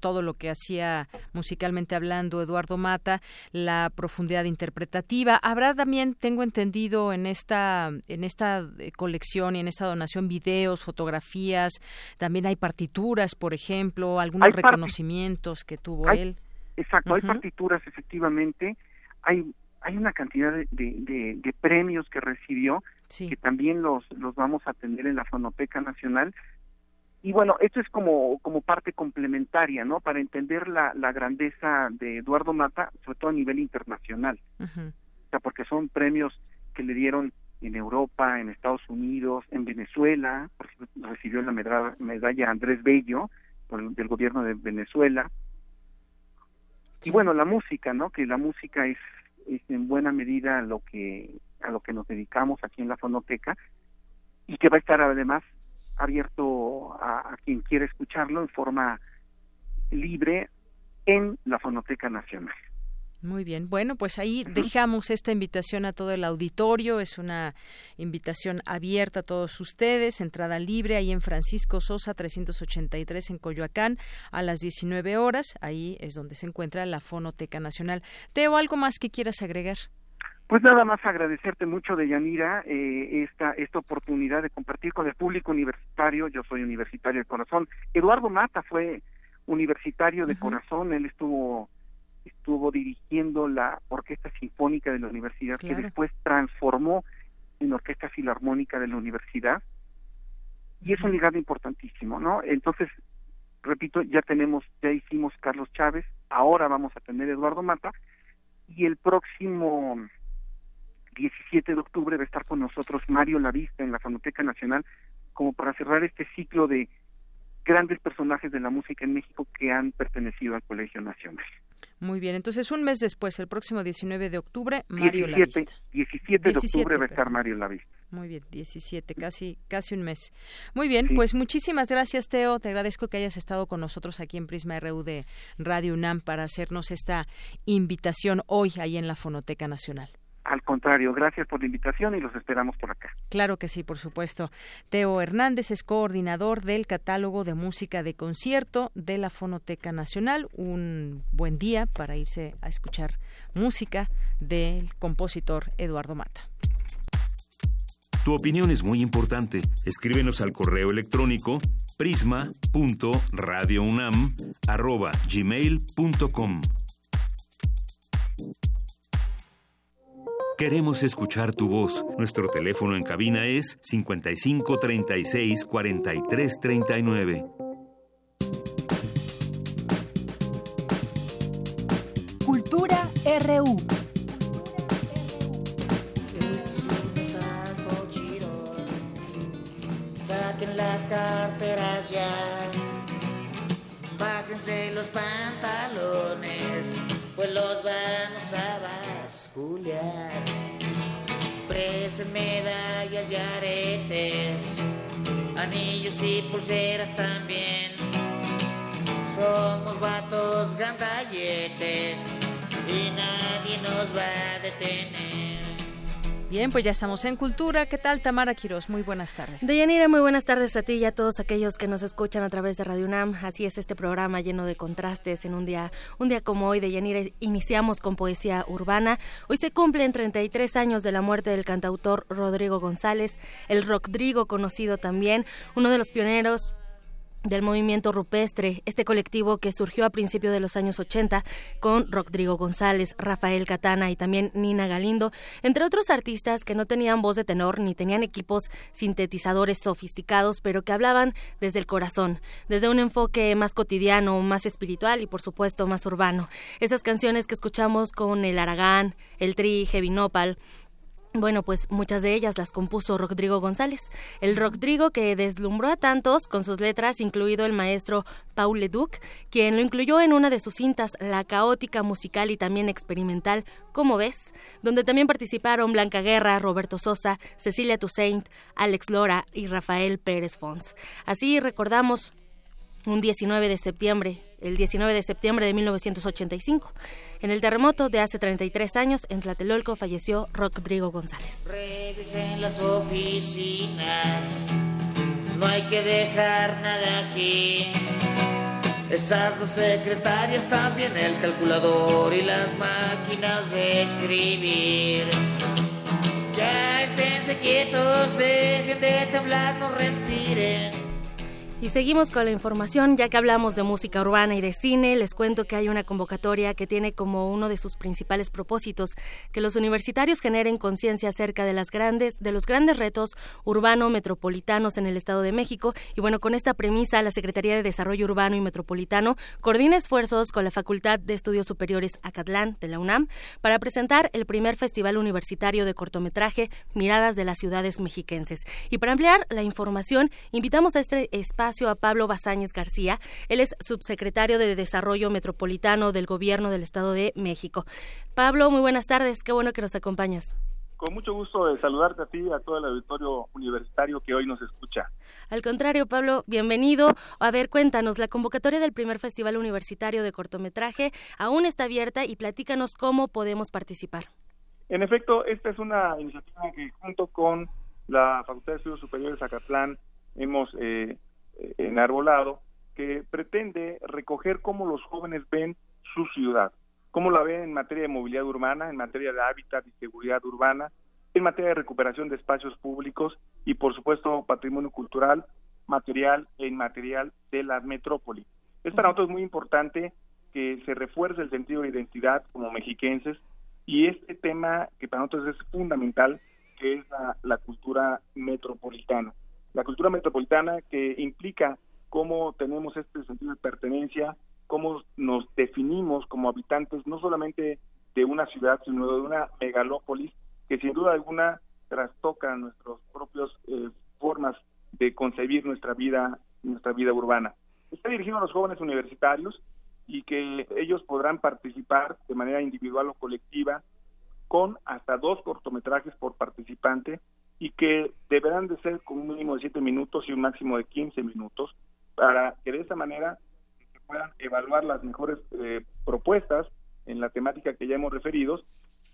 todo lo que hacía musicalmente hablando Eduardo Mata, la profundidad interpretativa. Habrá también, tengo entendido, en esta en esta eh, colección y en esta donación videos, fotografías, también hay partituras, por ejemplo, algunos reconocimientos que tuvo él. Exacto, hay partituras efectivamente, hay hay una cantidad de, de, premios que recibió que también los, los vamos a tener en la Fonoteca Nacional. Y bueno, esto es como, como parte complementaria, ¿no? Para entender la, la grandeza de Eduardo Mata, sobre todo a nivel internacional. O sea, porque son premios que le dieron en Europa, en Estados Unidos, en Venezuela, recibió la medalla, medalla Andrés Bello del gobierno de Venezuela. Y bueno, la música, ¿no? Que la música es es en buena medida a lo que a lo que nos dedicamos aquí en la fonoteca y que va a estar además abierto a, quien quiera escucharlo en forma libre en la fonoteca nacional. Muy bien. Bueno, pues ahí dejamos esta invitación a todo el auditorio. Es una invitación abierta a todos ustedes. Entrada libre ahí en Francisco Sosa 383 en Coyoacán a las 19 horas. Ahí es donde se encuentra la Fonoteca Nacional. Teo, ¿algo más que quieras agregar? Pues nada más agradecerte mucho, Deyanira, eh, esta, esta oportunidad de compartir con el público universitario. Yo soy universitario de corazón. Eduardo Mata fue universitario de corazón. Él estuvo estuvo dirigiendo la Orquesta Sinfónica de la Universidad, que después transformó en Orquesta Filarmónica de la Universidad. Y es un legado importantísimo, ¿no? Entonces, repito, ya tenemos, ya hicimos Carlos Chávez, ahora vamos a tener Eduardo Mata, y el próximo 17 de octubre va a estar con nosotros Mario Lavista en la Fonoteca Nacional, como para cerrar este ciclo de grandes personajes de la música en México que han pertenecido al Colegio Nacional. Muy bien, entonces un mes después, el próximo 19 de octubre, Mario 17, 17 de octubre va a estar Mario Lavista. Muy bien, 17, casi, casi un mes. Muy bien, pues muchísimas gracias, Teo. Te agradezco que hayas estado con nosotros aquí en Prisma RU de Radio UNAM para hacernos esta invitación hoy ahí en la Fonoteca Nacional. Al contrario, gracias por la invitación y los esperamos por acá. Claro que sí, por supuesto. Teo Hernández es coordinador del catálogo de música de concierto de la Fonoteca Nacional. Un buen día para irse a escuchar música del compositor Eduardo Mata. Tu opinión es muy importante. Escríbenos al correo electrónico prisma.radiounam@gmail.com. Queremos escuchar tu voz. Nuestro teléfono en cabina es 55 36 43 39. Cultura RU. Saquen las carteras ya. Bájense los pantalones pues los vamos a basculear. Presten medallas y aretes, anillos y pulseras también. Somos vatos gandalletes y nadie nos va a detener. Bien, pues ya estamos en Cultura. ¿Qué tal, Tamara Quiroz? Muy buenas tardes. Deyanira, muy buenas tardes a ti y a todos aquellos que nos escuchan a través de Radio UNAM. Así es este programa lleno de contrastes en un día, un día como hoy. Deyanira, iniciamos con poesía urbana. Hoy se cumplen 33 años de la muerte del cantautor Rodrigo González, el Rodrigo conocido también, uno de los pioneros del movimiento rupestre, este colectivo que surgió a principios de los años 80 con Rodrigo González, Rafael Catana y también Nina Galindo, entre otros artistas que no tenían voz de tenor ni tenían equipos sintetizadores sofisticados, pero que hablaban desde el corazón, desde un enfoque más cotidiano, más espiritual y por supuesto más urbano. Esas canciones que escuchamos con el Aragán, el Tri, Heavy Nopal, bueno, pues muchas de ellas las compuso Rodrigo González, el Rodrigo que deslumbró a tantos con sus letras, incluido el maestro Paul Leduc, quien lo incluyó en una de sus cintas, La caótica musical y también experimental, como ves, donde también participaron Blanca Guerra, Roberto Sosa, Cecilia Toussaint, Alex Lora y Rafael Pérez Fons. Así recordamos un 19 de septiembre, el 19 de septiembre de 1985. En el terremoto de hace 33 años, en Tlatelolco falleció Rodrigo González. Revisen las oficinas, no hay que dejar nada aquí. Esas dos secretarias, también el calculador y las máquinas de escribir. Ya esténse quietos, dejen de temblar, no respiren. Y seguimos con la información, ya que hablamos de música urbana y de cine, les cuento que hay una convocatoria que tiene como uno de sus principales propósitos que los universitarios generen conciencia acerca de las grandes de los grandes retos urbano metropolitanos en el Estado de México y bueno, con esta premisa la Secretaría de Desarrollo Urbano y Metropolitano coordina esfuerzos con la Facultad de Estudios Superiores Acatlán de la UNAM para presentar el primer Festival Universitario de Cortometraje Miradas de las Ciudades Mexiquenses. Y para ampliar la información, invitamos a este espacio a Pablo Bazáñez García. Él es subsecretario de Desarrollo Metropolitano del Gobierno del Estado de México. Pablo, muy buenas tardes. Qué bueno que nos acompañas. Con mucho gusto de saludarte a ti y a todo el auditorio universitario que hoy nos escucha. Al contrario, Pablo, bienvenido. A ver, cuéntanos, la convocatoria del primer Festival Universitario de Cortometraje aún está abierta y platícanos cómo podemos participar. En efecto, esta es una iniciativa que junto con la Facultad de Estudios Superiores Acatlán hemos eh, enarbolado que pretende recoger cómo los jóvenes ven su ciudad, cómo la ven en materia de movilidad urbana, en materia de hábitat y seguridad urbana, en materia de recuperación de espacios públicos y, por supuesto, patrimonio cultural, material e inmaterial de la metrópoli. Es para nosotros muy importante que se refuerce el sentido de identidad como mexiquenses y este tema que para nosotros es fundamental, que es la cultura metropolitana la cultura metropolitana que implica cómo tenemos este sentido de pertenencia, cómo nos definimos como habitantes no solamente de una ciudad, sino de una megalópolis que sin duda alguna trastoca nuestras propias eh, formas de concebir nuestra vida, nuestra vida urbana. Está dirigido a los jóvenes universitarios y que ellos podrán participar de manera individual o colectiva con hasta dos cortometrajes por participante y que deberán de ser con un mínimo de 7 minutos y un máximo de 15 minutos para que de esa manera se puedan evaluar las mejores eh, propuestas en la temática que ya hemos referido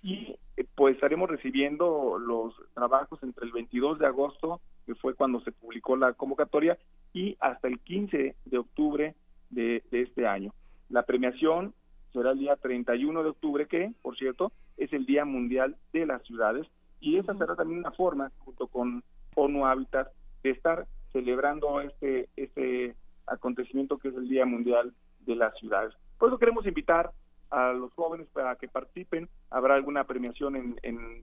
y eh, pues estaremos recibiendo los trabajos entre el 22 de agosto, que fue cuando se publicó la convocatoria, y hasta el 15 de octubre de, de este año. La premiación será el día 31 de octubre, que, por cierto, es el Día Mundial de las Ciudades, y esa será también una forma, junto con ONU Habitat, de estar celebrando este, este acontecimiento que es el Día Mundial de las Ciudades. Por eso queremos invitar a los jóvenes para que participen. Habrá alguna premiación en,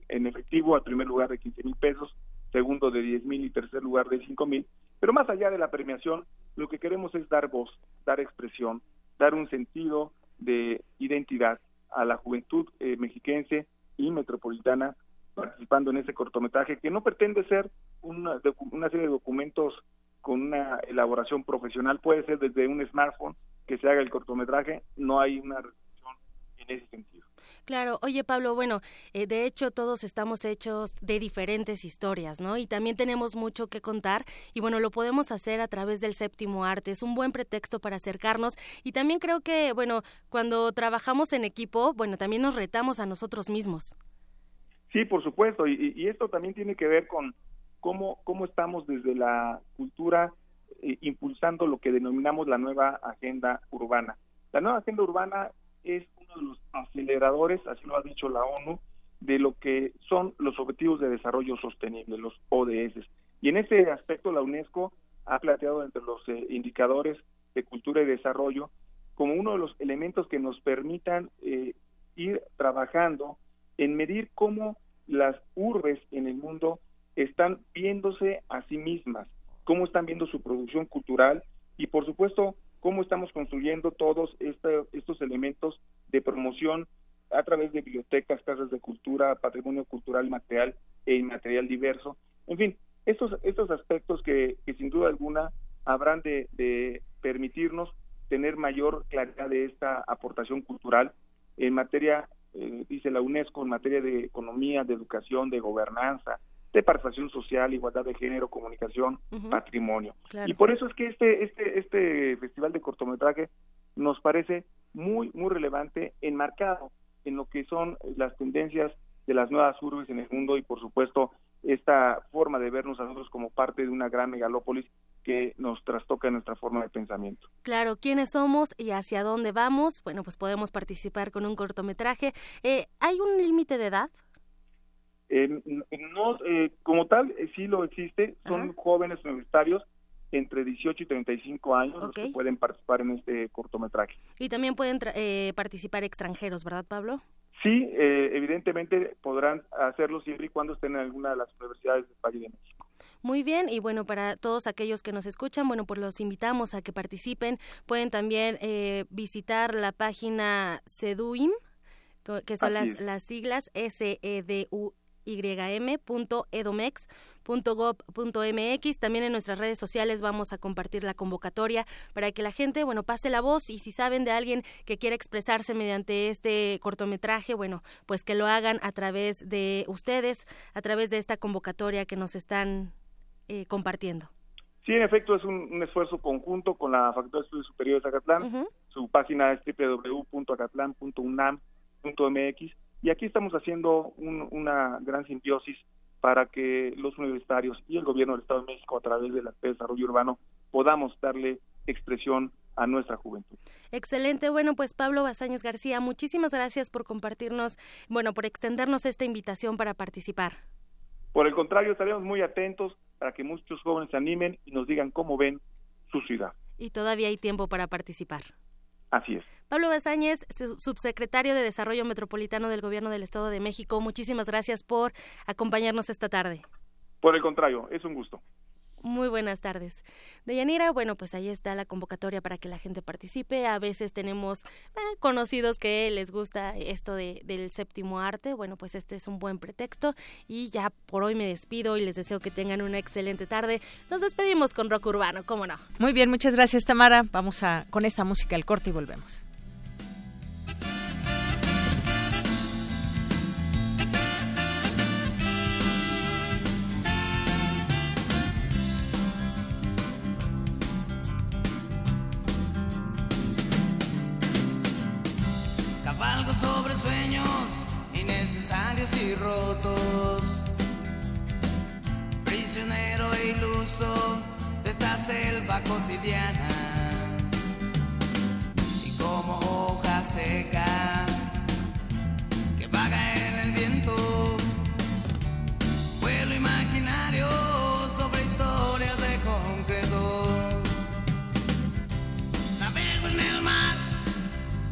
en, efectivo, al primer lugar de 15 mil pesos, segundo de 10 mil y tercer lugar de 5 mil. Pero más allá de la premiación, lo que queremos es dar voz, dar expresión, dar un sentido de identidad a la juventud eh, mexiquense y metropolitana participando en ese cortometraje que no pretende ser una, una serie de documentos con una elaboración profesional, puede ser desde un smartphone que se haga el cortometraje, no hay una restricción en ese sentido. Claro, oye Pablo, bueno, eh, de hecho todos estamos hechos de diferentes historias, ¿no? Y también tenemos mucho que contar y bueno, lo podemos hacer a través del séptimo arte, es un buen pretexto para acercarnos y también creo que, bueno, cuando trabajamos en equipo, bueno, también nos retamos a nosotros mismos. Sí, por supuesto, y, esto también tiene que ver con cómo, cómo estamos desde la cultura eh, impulsando lo que denominamos la nueva agenda urbana. La nueva agenda urbana es uno de los aceleradores, así lo ha dicho la ONU, de lo que son los Objetivos de Desarrollo Sostenible, los ODS. Y en ese aspecto la UNESCO ha planteado entre los eh, indicadores de cultura y desarrollo como uno de los elementos que nos permitan eh, ir trabajando en medir cómo las urbes en el mundo están viéndose a sí mismas, cómo están viendo su producción cultural y por supuesto cómo estamos construyendo todos estos elementos de promoción a través de bibliotecas, casas de cultura, patrimonio cultural material e inmaterial diverso. En fin, estos, estos aspectos que, sin duda alguna habrán de, permitirnos tener mayor claridad de esta aportación cultural en materia, eh, dice la UNESCO, en materia de economía, de educación, de gobernanza, de participación social, igualdad de género, comunicación, patrimonio. Y por eso es que este, este, este festival de cortometraje nos parece muy, muy relevante, enmarcado en lo que son las tendencias de las nuevas urbes en el mundo y por supuesto esta forma de vernos a nosotros como parte de una gran megalópolis que nos trastoca nuestra forma de pensamiento. Claro, quiénes somos y hacia dónde vamos. Bueno, pues podemos participar con un cortometraje. Eh, ¿Hay un límite de edad? Eh, no, eh, como tal, sí lo existe. Son jóvenes universitarios entre 18 y 35 años los que pueden participar en este cortometraje. Y también pueden eh, participar extranjeros, ¿verdad, Pablo? Sí, eh, evidentemente podrán hacerlo siempre y cuando estén en alguna de las universidades del Valle de México. Muy bien, y bueno, para todos aquellos que nos escuchan, bueno, pues los invitamos a que participen. Pueden también eh, visitar la página SEDUIM, que son las, las siglas s e d u y m.edomex .gov.mx. También en nuestras redes sociales vamos a compartir la convocatoria para que la gente, bueno, pase la voz y si saben de alguien que quiera expresarse mediante este cortometraje, bueno, pues que lo hagan a través de ustedes, a través de esta convocatoria que nos están eh, compartiendo. Sí, en efecto, es un, esfuerzo conjunto con la Facultad de Estudios Superiores de Acatlán. Su página es www.acatlán.unam.mx y aquí estamos haciendo una gran simbiosis para que los universitarios y el gobierno del Estado de México a través del desarrollo urbano podamos darle expresión a nuestra juventud. Excelente. Bueno, pues Pablo Basáñez García, muchísimas gracias por compartirnos, bueno, por extendernos esta invitación para participar. Por el contrario, estaremos muy atentos para que muchos jóvenes se animen y nos digan cómo ven su ciudad. Y todavía hay tiempo para participar. Así es. Pablo Basáñez, subsecretario de Desarrollo Metropolitano del Gobierno del Estado de México, muchísimas gracias por acompañarnos esta tarde. Por el contrario, es un gusto. Muy buenas tardes. Deyanira, bueno, pues ahí está la convocatoria para que la gente participe. A veces tenemos eh, conocidos que les gusta esto de, del séptimo arte. Bueno, pues este es un buen pretexto. Y ya por hoy me despido y les deseo que tengan una excelente tarde. Nos despedimos con rock urbano, ¿cómo no? Muy bien, muchas gracias Tamara. Vamos a con esta música al corte y volvemos. Y rotos. Prisionero e iluso de esta selva cotidiana. Y como hoja seca que vaga en el viento, vuelo imaginario sobre historias de concreto. Navego en el mar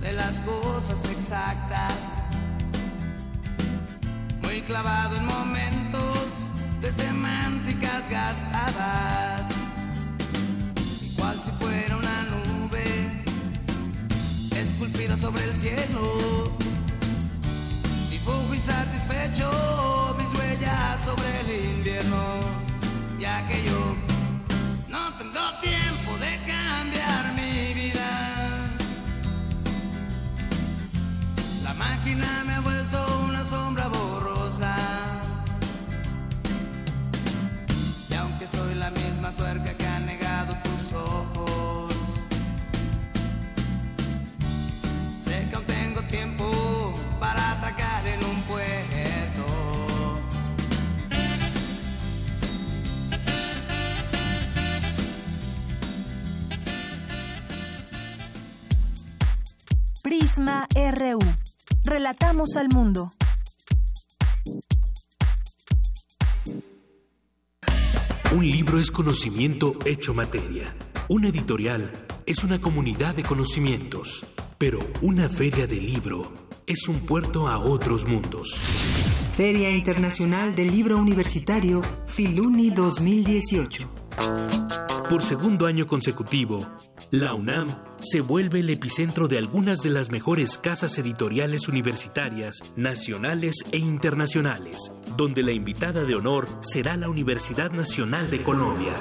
de las cosas exactas, muy clavado en momentos de semánticas gastadas, igual si fuera una nube esculpida sobre el cielo. Dibujo insatisfecho mis huellas sobre el invierno, ya que yo no tengo tiempo de cambiar mi vida. máquina me ha vuelto Relatamos al mundo. Un libro es conocimiento hecho materia. Una editorial es una comunidad de conocimientos, pero una feria de libro es un puerto a otros mundos. Feria Internacional del Libro Universitario Filuni 2018. Por segundo año consecutivo, la UNAM se vuelve el epicentro de algunas de las mejores casas editoriales universitarias, nacionales e internacionales, donde la invitada de honor será la Universidad Nacional de Colombia.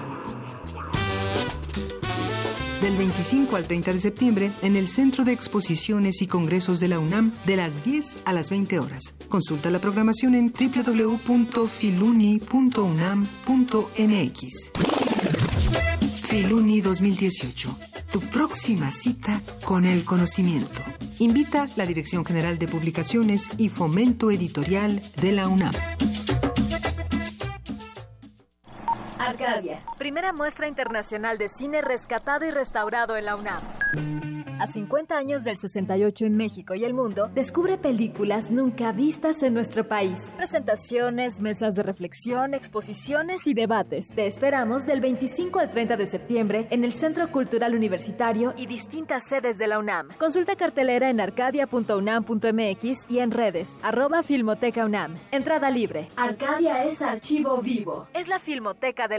Del 25 al 30 de septiembre en el Centro de Exposiciones y Congresos de la UNAM de las 10 a las 20 horas. Consulta la programación en www.filuni.unam.mx. Filuni 2018. Tu próxima cita con el conocimiento. Invita la Dirección General de Publicaciones y Fomento Editorial de la UNAM. Arcadia, primera muestra internacional de cine rescatado y restaurado en la UNAM. A 50 años del 68 en México y el mundo, descubre películas nunca vistas en nuestro país. Presentaciones, mesas de reflexión, exposiciones y debates. Te esperamos del 25 al 30 de septiembre en el Centro Cultural Universitario y distintas sedes de la UNAM. Consulta cartelera en arcadia.unam.mx y en redes, arroba Filmoteca UNAM. Entrada libre. Arcadia es archivo vivo. Es la Filmoteca de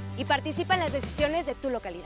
y participa en las decisiones de tu localidad.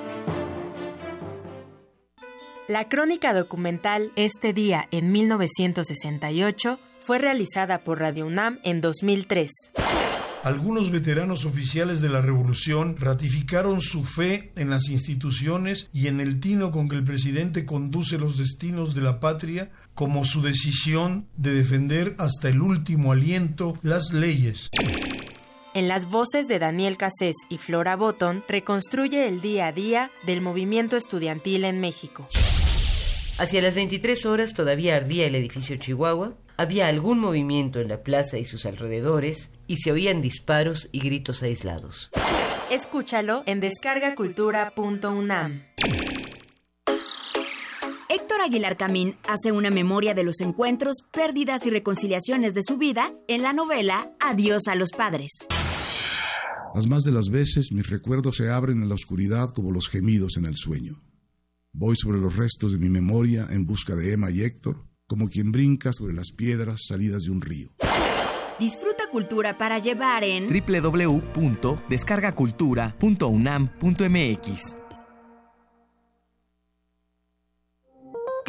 La crónica documental Este día en 1968 fue realizada por Radio UNAM en 2003. Algunos veteranos oficiales de la revolución ratificaron su fe en las instituciones y en el tino con que el presidente conduce los destinos de la patria como su decisión de defender hasta el último aliento las leyes. En las voces de Daniel Cassés y Flora Botton reconstruye el día a día del movimiento estudiantil en México. Hacia las 23 horas todavía ardía el edificio Chihuahua, había algún movimiento en la plaza y sus alrededores y se oían disparos y gritos aislados. Escúchalo en descargacultura.unam. Aguilar Camín hace una memoria de los encuentros, pérdidas y reconciliaciones de su vida en la novela Adiós a los padres. Las más de las veces mis recuerdos se abren en la oscuridad como los gemidos en el sueño. Voy sobre los restos de mi memoria en busca de Emma y Héctor, como quien brinca sobre las piedras salidas de un río. Disfruta cultura para llevar en www.descargacultura.unam.mx.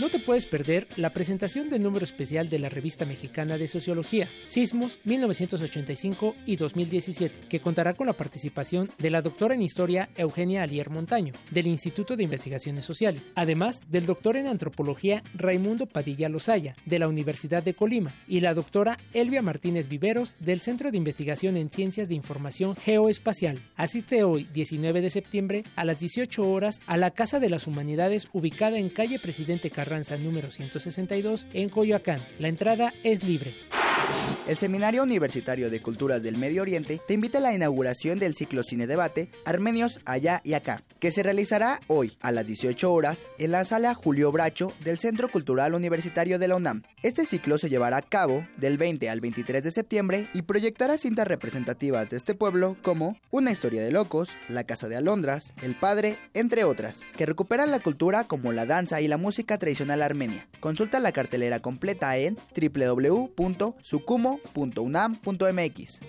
No te puedes perder la presentación del número especial de la Revista Mexicana de Sociología, Sismos 1985 y 2017, que contará con la participación de la doctora en Historia Eugenia Alier Montaño, del Instituto de Investigaciones Sociales, además del doctor en Antropología Raimundo Padilla Lozaya, de la Universidad de Colima, y la doctora Elvia Martínez Viveros, del Centro de Investigación en Ciencias de Información Geoespacial. Asiste hoy, 19 de septiembre, a las 18 horas, a la Casa de las Humanidades ubicada en calle Presidente Carranza número 162 en Coyoacán. La entrada es libre. El Seminario Universitario de Culturas del Medio Oriente te invita a la inauguración del ciclo Cine Debate Armenios allá y acá que se realizará hoy a las 18 horas en la sala Julio Bracho del Centro Cultural Universitario de la UNAM. Este ciclo se llevará a cabo del 20 al 23 de septiembre y proyectará cintas representativas de este pueblo como Una historia de locos, La Casa de Alondras, El Padre, entre otras, que recuperan la cultura como la danza y la música tradicional armenia. Consulta la cartelera completa en www.sucumo.unam.mx.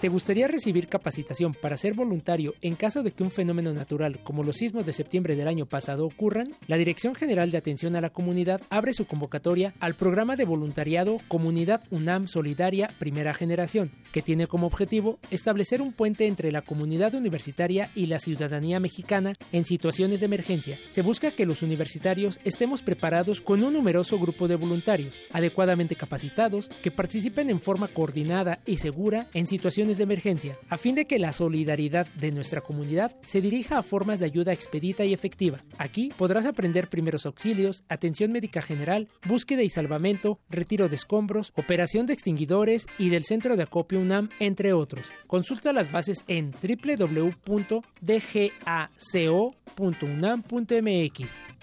¿Te gustaría recibir capacitación para ser voluntario en caso de que un fenómeno natural como los sismos de septiembre del año pasado ocurran? La Dirección General de Atención a la Comunidad abre su convocatoria al programa de voluntariado Comunidad UNAM Solidaria Primera Generación, que tiene como objetivo establecer un puente entre la comunidad universitaria y la ciudadanía mexicana en situaciones de emergencia. Se busca que los universitarios estemos preparados con un numeroso grupo de voluntarios, adecuadamente capacitados, que participen en forma coordinada y segura en situaciones de emergencia, a fin de que la solidaridad de nuestra comunidad se dirija a formas de ayuda expedita y efectiva. Aquí podrás aprender primeros auxilios, atención médica general, búsqueda y salvamento, retiro de escombros, operación de extinguidores y del centro de acopio UNAM, entre otros. Consulta las bases en www.dgaco.unam.mx.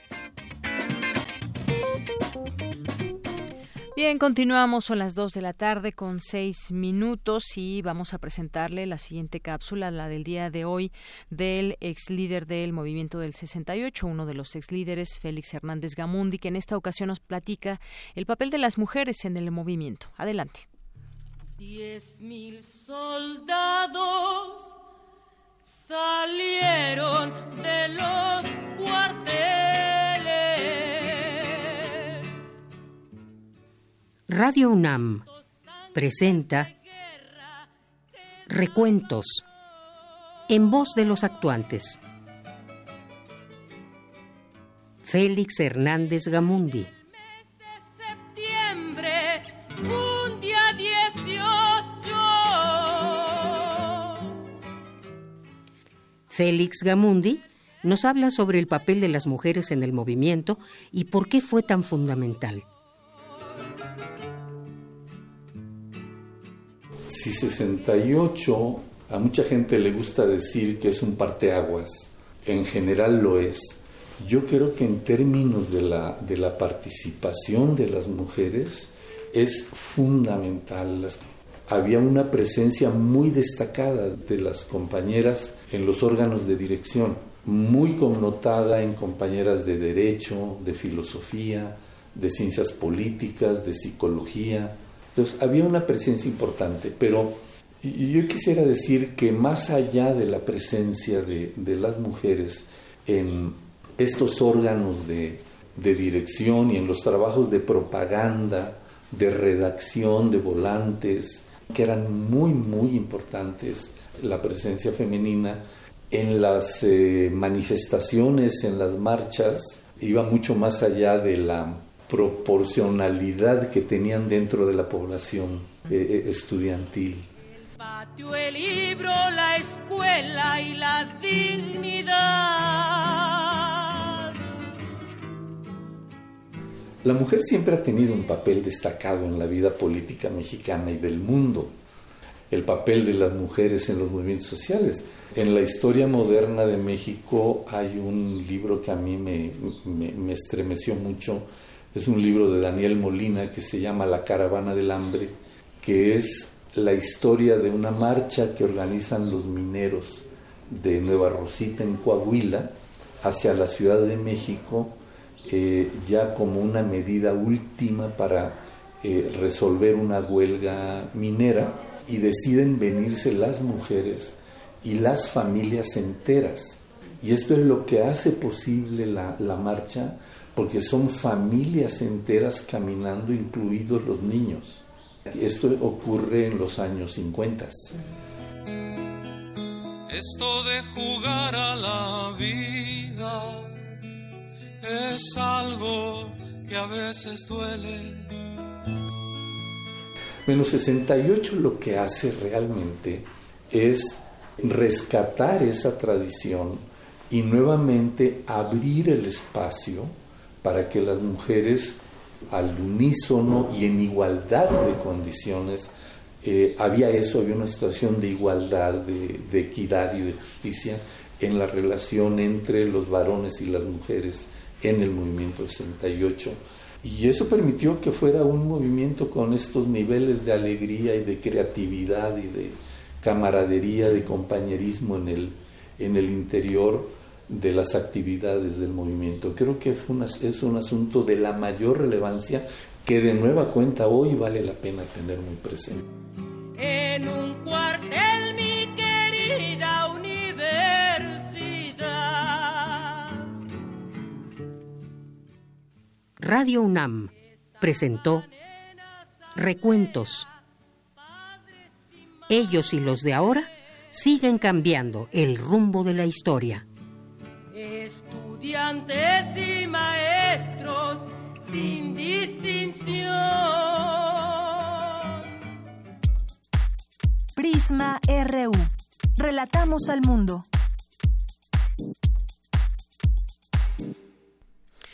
Bien, continuamos, son las 2 de la tarde con 6 minutos y vamos a presentarle la siguiente cápsula, la del día de hoy, del ex líder del movimiento del 68, uno de los ex líderes, Félix Hernández Gamundi, que en esta ocasión nos platica el papel de las mujeres en el movimiento. Adelante. Diez mil soldados salieron de los Radio UNAM presenta Recuentos en voz de los actuantes. Félix Hernández Gamundi. Septiembre, un día 18. Félix Gamundi nos habla sobre el papel de las mujeres en el movimiento y por qué fue tan fundamental. Si 68 a mucha gente le gusta decir que es un parteaguas, en general lo es. Yo creo que en términos de la, de la participación de las mujeres es fundamental. Había una presencia muy destacada de las compañeras en los órganos de dirección, muy connotada en compañeras de derecho, de filosofía, de ciencias políticas, de psicología, entonces, había una presencia importante, pero yo quisiera decir que más allá de la presencia de, las mujeres en estos órganos de, dirección y en los trabajos de propaganda, de redacción, de volantes, que eran muy, muy importantes, la presencia femenina en las eh, manifestaciones, en las marchas, iba mucho más allá de la proporcionalidad que tenían dentro de la población eh, eh, estudiantil. El patio, el libro, la escuela y la dignidad. La mujer siempre ha tenido un papel destacado en la vida política mexicana y del mundo. El papel de las mujeres en los movimientos sociales. En la historia moderna de México hay un libro que a mí me, me, me estremeció mucho, es un libro de Daniel Molina que se llama La Caravana del Hambre, que es la historia de una marcha que organizan los mineros de Nueva Rosita en Coahuila hacia la Ciudad de México, eh, ya como una medida última para eh, resolver una huelga minera, y deciden venirse las mujeres y las familias enteras. Y esto es lo que hace posible la, la marcha porque son familias enteras caminando, incluidos los niños. Esto ocurre en los años 50. Esto de jugar a la vida es algo que a veces duele. Menos 68 lo que hace realmente es rescatar esa tradición y nuevamente abrir el espacio para que las mujeres al unísono y en igualdad de condiciones, eh, había eso, había una situación de igualdad, de, equidad y de justicia en la relación entre los varones y las mujeres en el movimiento 68. Y eso permitió que fuera un movimiento con estos niveles de alegría y de creatividad y de camaradería, de compañerismo en el, en el interior de las actividades del movimiento. Creo que es, es un asunto de la mayor relevancia que de nueva cuenta hoy vale la pena tener muy presente. En un cuartel, mi querida universidad. Radio UNAM presentó Recuentos. Ellos y los de ahora siguen cambiando el rumbo de la historia. Estudiantes y maestros sin distinción. Prisma RU. Relatamos al mundo.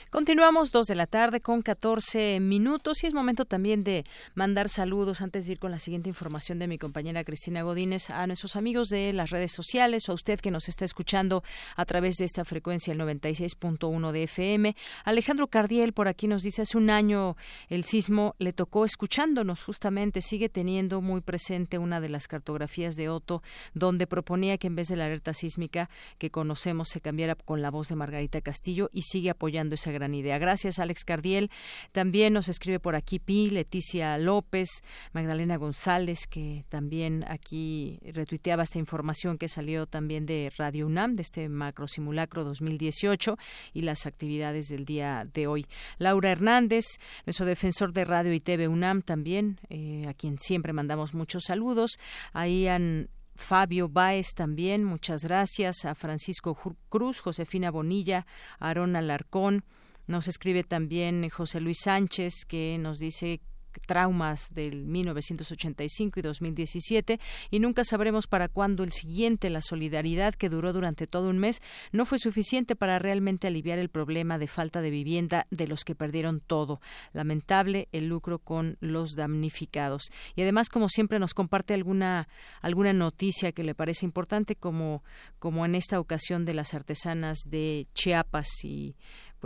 Continuamos dos de la tarde con 14 minutos y es momento también de mandar saludos antes de ir con la siguiente información de mi compañera Cristina Godínez a nuestros amigos de las redes sociales o a usted que nos está escuchando a través de esta frecuencia el 96.1 de FM. Alejandro Cardiel por aquí nos dice hace un año el sismo le tocó escuchándonos justamente sigue teniendo muy presente una de las cartografías de Otto donde proponía que en vez de la alerta sísmica que conocemos se cambiara con la voz de Margarita Castillo y sigue apoyando esa gran idea. Gracias, Alex Cardiel. También nos escribe por aquí Pi, Leticia López, Magdalena González, que también aquí retuiteaba esta información que salió también de Radio UNAM, de este macro simulacro 2018 y las actividades del día de hoy. Laura Hernández, nuestro defensor de Radio y TV UNAM también, eh, a quien siempre mandamos muchos saludos. Ahí han Fabio Báez también, muchas gracias. A Francisco Cruz, Josefina Bonilla, Aarón Alarcón, nos escribe también José Luis Sánchez, que nos dice traumas del 1985 y 2017 y nunca sabremos para cuándo el siguiente, la solidaridad que duró durante todo un mes, no fue suficiente para realmente aliviar el problema de falta de vivienda de los que perdieron todo. Lamentable el lucro con los damnificados. Y además, como siempre, nos comparte alguna, alguna noticia que le parece importante, como, como en esta ocasión de las artesanas de Chiapas y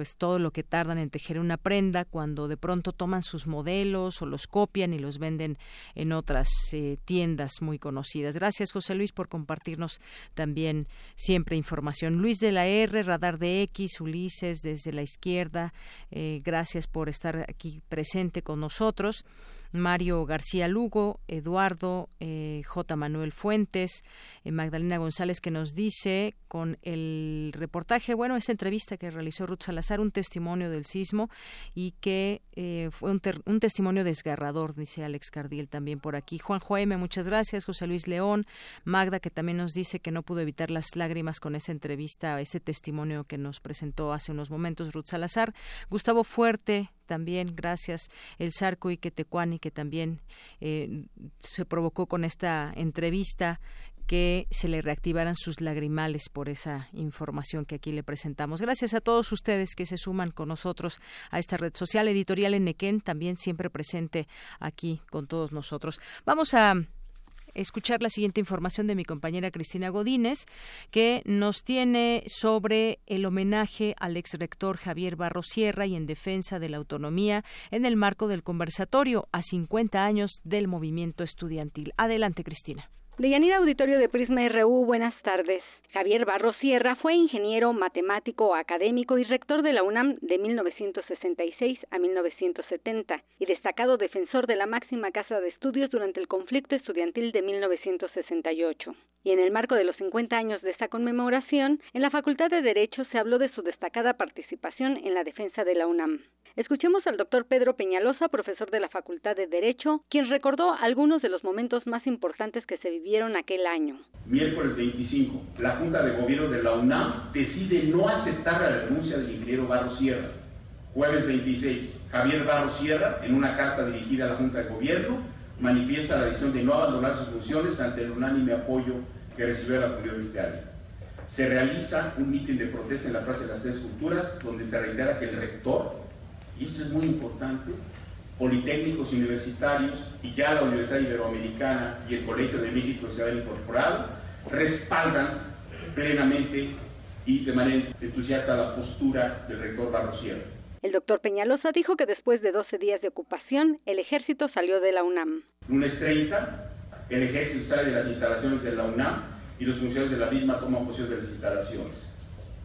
pues todo lo que tardan en tejer una prenda cuando de pronto toman sus modelos o los copian y los venden en otras eh, tiendas muy conocidas. Gracias José Luis por compartirnos también siempre información. Luis de la R, Radar de X, Ulises desde la izquierda, eh, gracias por estar aquí presente con nosotros. Mario García Lugo, Eduardo eh, J. Manuel Fuentes, eh, Magdalena González que nos dice con el reportaje, bueno, esta entrevista que realizó Ruth Salazar, un testimonio del sismo y que eh, fue un, un, testimonio desgarrador, dice Alex Cardiel también por aquí. Juan Joeme, muchas gracias. José Luis León, Magda que también nos dice que no pudo evitar las lágrimas con esa entrevista, ese testimonio que nos presentó hace unos momentos Ruth Salazar. Gustavo Fuerte, también, gracias, el Sarco y Quetecuani, que también eh, se provocó con esta entrevista que se le reactivaran sus lagrimales por esa información que aquí le presentamos. Gracias a todos ustedes que se suman con nosotros a esta red social editorial Enequén, también siempre presente aquí con todos nosotros. Vamos a escuchar la siguiente información de mi compañera Cristina Godínez, que nos tiene sobre el homenaje al ex rector Javier Barro Sierra y en defensa de la autonomía en el marco del conversatorio a 50 años del movimiento estudiantil. Adelante, Cristina. Deyanira Auditorio de Prisma RU, buenas tardes. Javier Barro Sierra fue ingeniero, matemático, académico y rector de la UNAM de 1966 a 1970 y destacado defensor de la máxima casa de estudios durante el conflicto estudiantil de 1968. Y en el marco de los 50 años de esta conmemoración, en la Facultad de Derecho se habló de su destacada participación en la defensa de la UNAM. Escuchemos al doctor Pedro Peñalosa, profesor de la Facultad de Derecho, quien recordó algunos de los momentos más importantes que se vivieron aquel año. Miércoles 25, la Junta de Gobierno de la UNAM decide no aceptar la renuncia del ingeniero Barro Sierra. Jueves 26, Javier Barro Sierra, en una carta dirigida a la Junta de Gobierno, manifiesta la decisión de no abandonar sus funciones ante el unánime apoyo que recibió la comunidad universitaria. Se realiza un mitin de protesta en la Plaza de las Tres Culturas, donde se reitera que el rector, y esto es muy importante, politécnicos universitarios y ya la Universidad Iberoamericana y el Colegio de México se han incorporado, respaldan plenamente y de manera entusiasta la postura del rector Barrosierra. El doctor Peñalosa dijo que después de 12 días de ocupación, el ejército salió de la UNAM. Lunes 30, el ejército sale de las instalaciones de la UNAM y los funcionarios de la misma toman posesión de las instalaciones.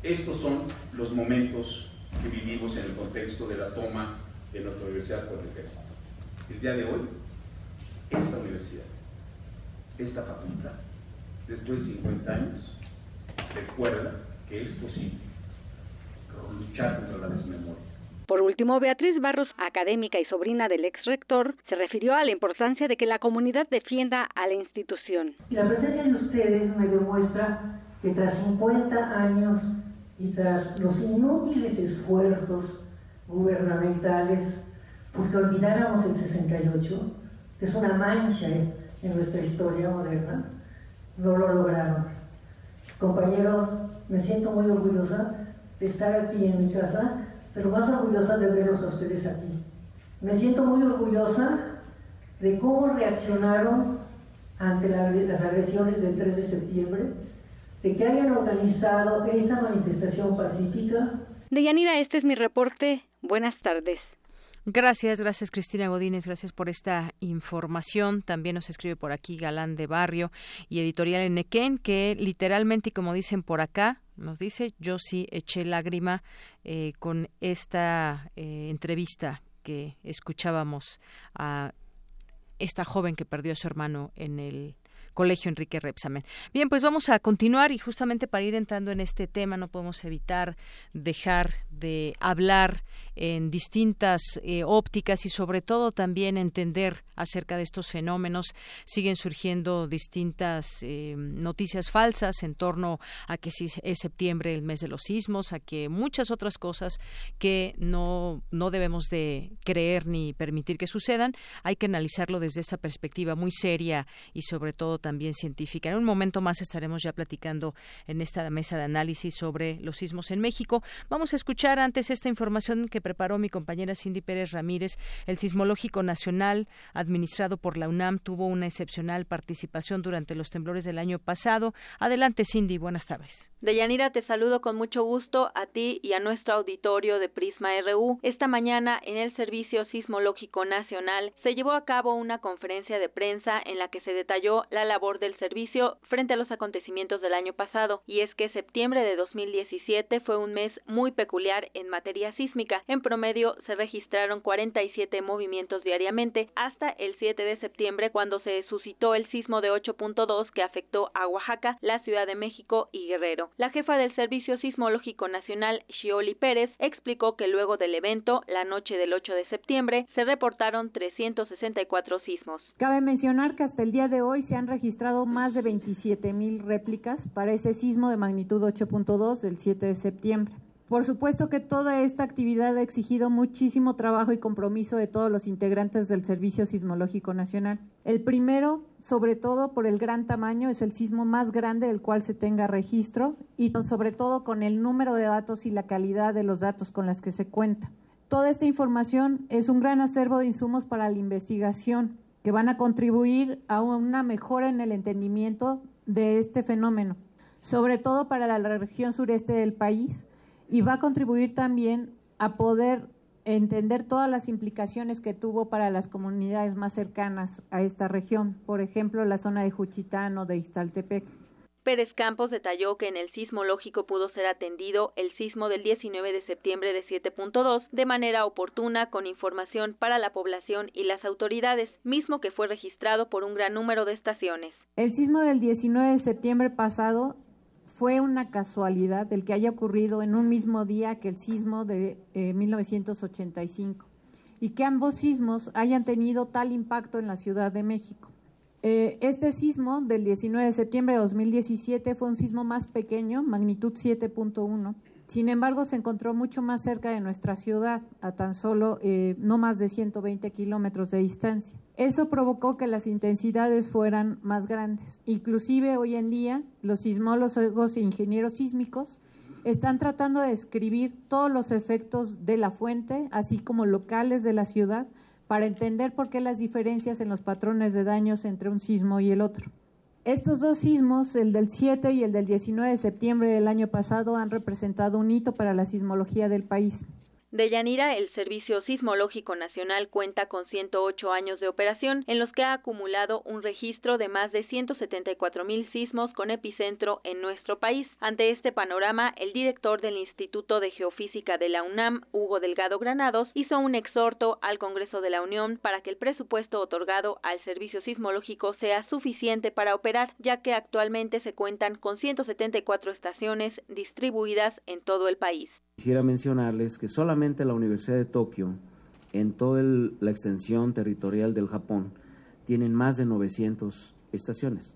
Estos son los momentos que vivimos en el contexto de la toma de nuestra universidad por el ejército. El día de hoy, esta universidad, esta facultad, después de 50 años, recuerda que es posible luchar contra la desmemoria. Por último, Beatriz Barros, académica y sobrina del ex rector, se refirió a la importancia de que la comunidad defienda a la institución. La presencia de ustedes me demuestra que tras 50 años y tras los inútiles esfuerzos gubernamentales, pues que olvidáramos el 68, que es una mancha en nuestra historia moderna, no lo lograron. Compañeros, me siento muy orgullosa de estar aquí en mi casa, pero más orgullosa de verlos a ustedes aquí. Me siento muy orgullosa de cómo reaccionaron ante las agresiones del 3 de septiembre, de que hayan organizado esa manifestación pacífica. Deyanira, este es mi reporte. Buenas tardes. Gracias, gracias Cristina Godínez, gracias por esta información. También nos escribe por aquí Galán de Barrio y Editorial Enequén, que literalmente, y como dicen por acá, nos dice, yo sí eché lágrima eh, con esta eh, entrevista que escuchábamos a esta joven que perdió a su hermano en el Colegio Enrique Repsamen. Bien, pues vamos a continuar y justamente para ir entrando en este tema no podemos evitar dejar de hablar en distintas eh, ópticas y sobre todo también entender acerca de estos fenómenos. Siguen surgiendo distintas eh, noticias falsas en torno a que si es septiembre el mes de los sismos, a que muchas otras cosas que no, no debemos de creer ni permitir que sucedan. Hay que analizarlo desde esa perspectiva muy seria y sobre todo también científica. En un momento más estaremos ya platicando en esta mesa de análisis sobre los sismos en México. Vamos a escuchar antes esta información que preparó mi compañera Cindy Pérez Ramírez. El Sismológico Nacional, administrado por la UNAM, tuvo una excepcional participación durante los temblores del año pasado. Adelante, Cindy. Buenas tardes. Deyanira, te saludo con mucho gusto a ti y a nuestro auditorio de Prisma RU. Esta mañana, en el Servicio Sismológico Nacional, se llevó a cabo una conferencia de prensa en la que se detalló la labor del servicio frente a los acontecimientos del año pasado, y es que septiembre de 2017 fue un mes muy peculiar en materia sísmica. En promedio se registraron 47 movimientos diariamente hasta el 7 de septiembre cuando se suscitó el sismo de 8.2 que afectó a Oaxaca, la Ciudad de México y Guerrero. La jefa del Servicio Sismológico Nacional, Shioli Pérez, explicó que luego del evento, la noche del 8 de septiembre, se reportaron 364 sismos. Cabe mencionar que hasta el día de hoy se han registrado más de 27 mil réplicas para ese sismo de magnitud 8.2 del 7 de septiembre. Por supuesto que toda esta actividad ha exigido muchísimo trabajo y compromiso de todos los integrantes del Servicio Sismológico Nacional. El primero, sobre todo por el gran tamaño, es el sismo más grande del cual se tenga registro y sobre todo con el número de datos y la calidad de los datos con las que se cuenta. Toda esta información es un gran acervo de insumos para la investigación que van a contribuir a una mejora en el entendimiento de este fenómeno, sobre todo para la región sureste del país y va a contribuir también a poder entender todas las implicaciones que tuvo para las comunidades más cercanas a esta región, por ejemplo, la zona de Juchitán o de Ixtaltepec. Pérez Campos detalló que en el sismológico pudo ser atendido el sismo del 19 de septiembre de 7.2 de manera oportuna con información para la población y las autoridades, mismo que fue registrado por un gran número de estaciones. El sismo del 19 de septiembre pasado fue una casualidad el que haya ocurrido en un mismo día que el sismo de 1985 eh, y que ambos sismos hayan tenido tal impacto en la Ciudad de México. Eh, este sismo del 19 de septiembre de 2017 fue un sismo más pequeño, magnitud 7.1, sin embargo, se encontró mucho más cerca de nuestra ciudad, a tan solo eh, no más de 120 kilómetros de distancia. Eso provocó que las intensidades fueran más grandes. Inclusive hoy en día, los sismólogos e ingenieros sísmicos están tratando de describir todos los efectos de la fuente, así como locales de la ciudad, para entender por qué las diferencias en los patrones de daños entre un sismo y el otro. Estos dos sismos, el del 7 y el del 19 de septiembre del año pasado, han representado un hito para la sismología del país. De Yanira, el Servicio Sismológico Nacional cuenta con 108 años de operación, en los que ha acumulado un registro de más de 174 mil sismos con epicentro en nuestro país. Ante este panorama, el director del Instituto de Geofísica de la UNAM, Hugo Delgado Granados, hizo un exhorto al Congreso de la Unión para que el presupuesto otorgado al Servicio Sismológico sea suficiente para operar, ya que actualmente se cuentan con 174 estaciones distribuidas en todo el país. Quisiera mencionarles que solamente la Universidad de Tokio, en toda la extensión territorial del Japón, tienen más de 900 estaciones.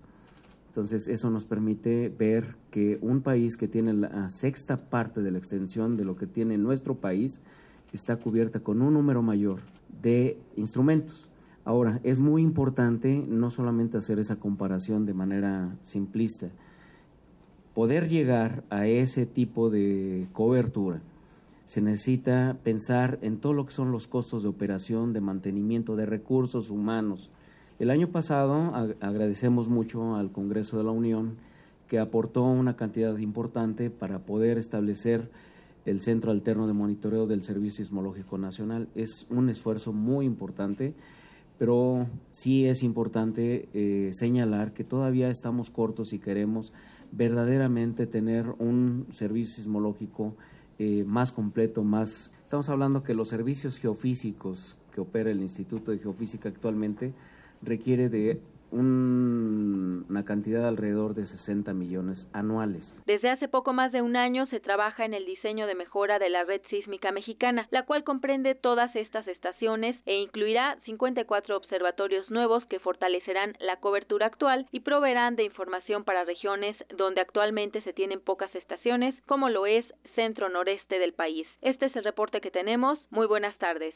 Entonces eso nos permite ver que un país que tiene la sexta parte de la extensión de lo que tiene nuestro país está cubierta con un número mayor de instrumentos. Ahora, es muy importante no solamente hacer esa comparación de manera simplista, poder llegar a ese tipo de cobertura, se necesita pensar en todo lo que son los costos de operación, de mantenimiento de recursos humanos. El año pasado agradecemos mucho al Congreso de la Unión que aportó una cantidad importante para poder establecer el Centro Alterno de Monitoreo del Servicio Sismológico Nacional. Es un esfuerzo muy importante, pero sí es importante eh, señalar que todavía estamos cortos y queremos verdaderamente tener un servicio sismológico eh, más completo, más... Estamos hablando que los servicios geofísicos que opera el Instituto de Geofísica actualmente requiere de una cantidad alrededor de 60 millones anuales. Desde hace poco más de un año se trabaja en el diseño de mejora de la red sísmica mexicana, la cual comprende todas estas estaciones e incluirá 54 observatorios nuevos que fortalecerán la cobertura actual y proveerán de información para regiones donde actualmente se tienen pocas estaciones, como lo es centro noreste del país. Este es el reporte que tenemos. Muy buenas tardes.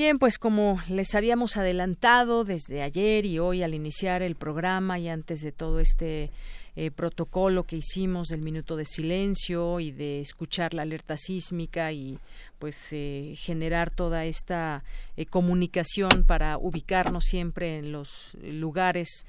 Bien, pues como les habíamos adelantado desde ayer y hoy al iniciar el programa y antes de todo este eh, protocolo que hicimos del minuto de silencio y de escuchar la alerta sísmica y pues eh, generar toda esta eh, comunicación para ubicarnos siempre en los lugares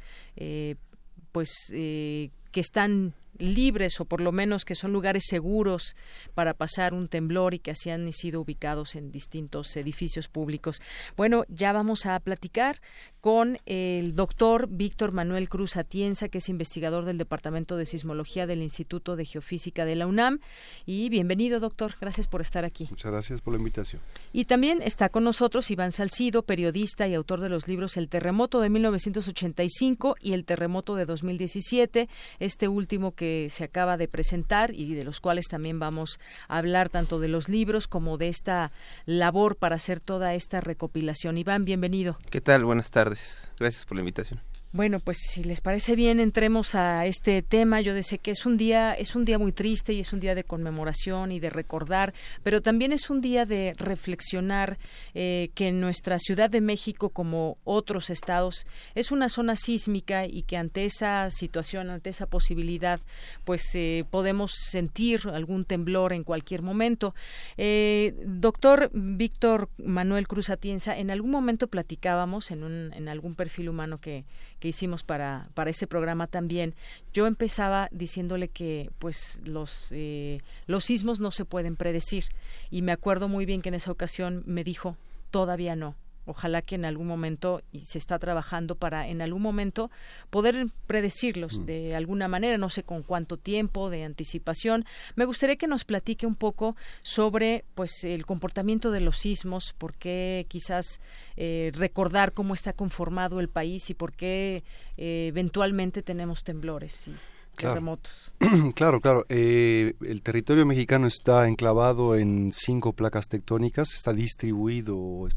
pues que están libres o por lo menos que son lugares seguros para pasar un temblor y que así han sido ubicados en distintos edificios públicos. Bueno, ya vamos a platicar con el doctor Víctor Manuel Cruz Atienza, que es investigador del Departamento de Sismología del Instituto de Geofísica de la UNAM. Y bienvenido, doctor. Gracias por estar aquí. Muchas gracias por la invitación. Y también está con nosotros Iván Salcido, periodista y autor de los libros El terremoto de 1985 y El terremoto de 2017, este último que se acaba de presentar y de los cuales también vamos a hablar tanto de los libros como de esta labor para hacer toda esta recopilación. Iván, bienvenido. ¿Qué tal? Buenas tardes. Gracias por la invitación. Bueno, pues si les parece bien, entremos a este tema. Yo sé que es un día, es un día muy triste y es un día de conmemoración y de recordar, pero también es un día de reflexionar eh, que nuestra Ciudad de México, como otros estados, es una zona sísmica y que ante esa situación, ante esa posibilidad, pues eh, podemos sentir algún temblor en cualquier momento. Eh, doctor Víctor Manuel Cruz Atienza, en algún momento platicábamos en, un, en algún perfil humano que que hicimos para, para ese programa también, yo empezaba diciéndole que pues los, eh, los sismos no se pueden predecir. Y me acuerdo muy bien que en esa ocasión me dijo, todavía no, ojalá que en algún momento y se está trabajando para en algún momento poder predecirlos mm. de alguna manera no sé con cuánto tiempo de anticipación me gustaría que nos platique un poco sobre pues el comportamiento de los sismos por qué quizás eh, recordar cómo está conformado el país y por qué eh, eventualmente tenemos temblores y terremotos. Claro, claro. Eh, el territorio mexicano está enclavado en cinco placas tectónicas, está distribuido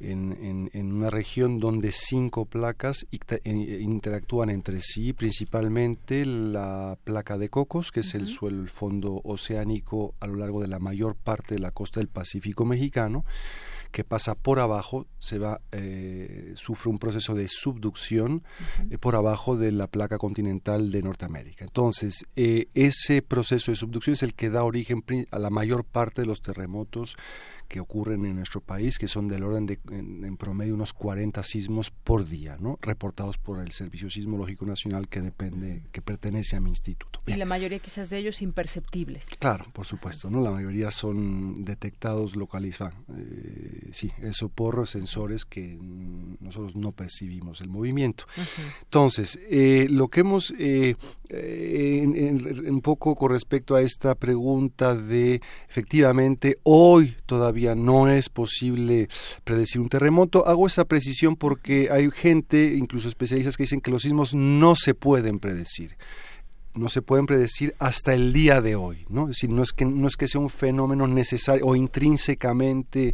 en, en, una región donde cinco placas interactúan entre sí, principalmente la placa de Cocos, que es el suelo, el fondo oceánico a lo largo de la mayor parte de la costa del Pacífico mexicano, que pasa por abajo, se va, eh, sufre un proceso de subducción eh, por abajo de la placa continental de Norteamérica. Entonces, eh, ese proceso de subducción es el que da origen a la mayor parte de los terremotos que ocurren en nuestro país, que son del orden de, en, promedio, unos 40 sismos por día, ¿no? reportados por el Servicio Sismológico Nacional que depende, que pertenece a mi instituto. Y la mayoría quizás de ellos imperceptibles. Claro, por supuesto, ¿no? La mayoría son detectados, localizados, eh, sí, eso por sensores que nosotros no percibimos el movimiento. Entonces, eh, lo que hemos, eh, un poco con respecto a esta pregunta de, efectivamente, hoy todavía no es posible predecir un terremoto. Hago esa precisión porque hay gente, incluso especialistas, que dicen que los sismos no se pueden predecir no se pueden predecir hasta el día de hoy, ¿no? Es decir, no es que no es que sea un fenómeno necesario o intrínsecamente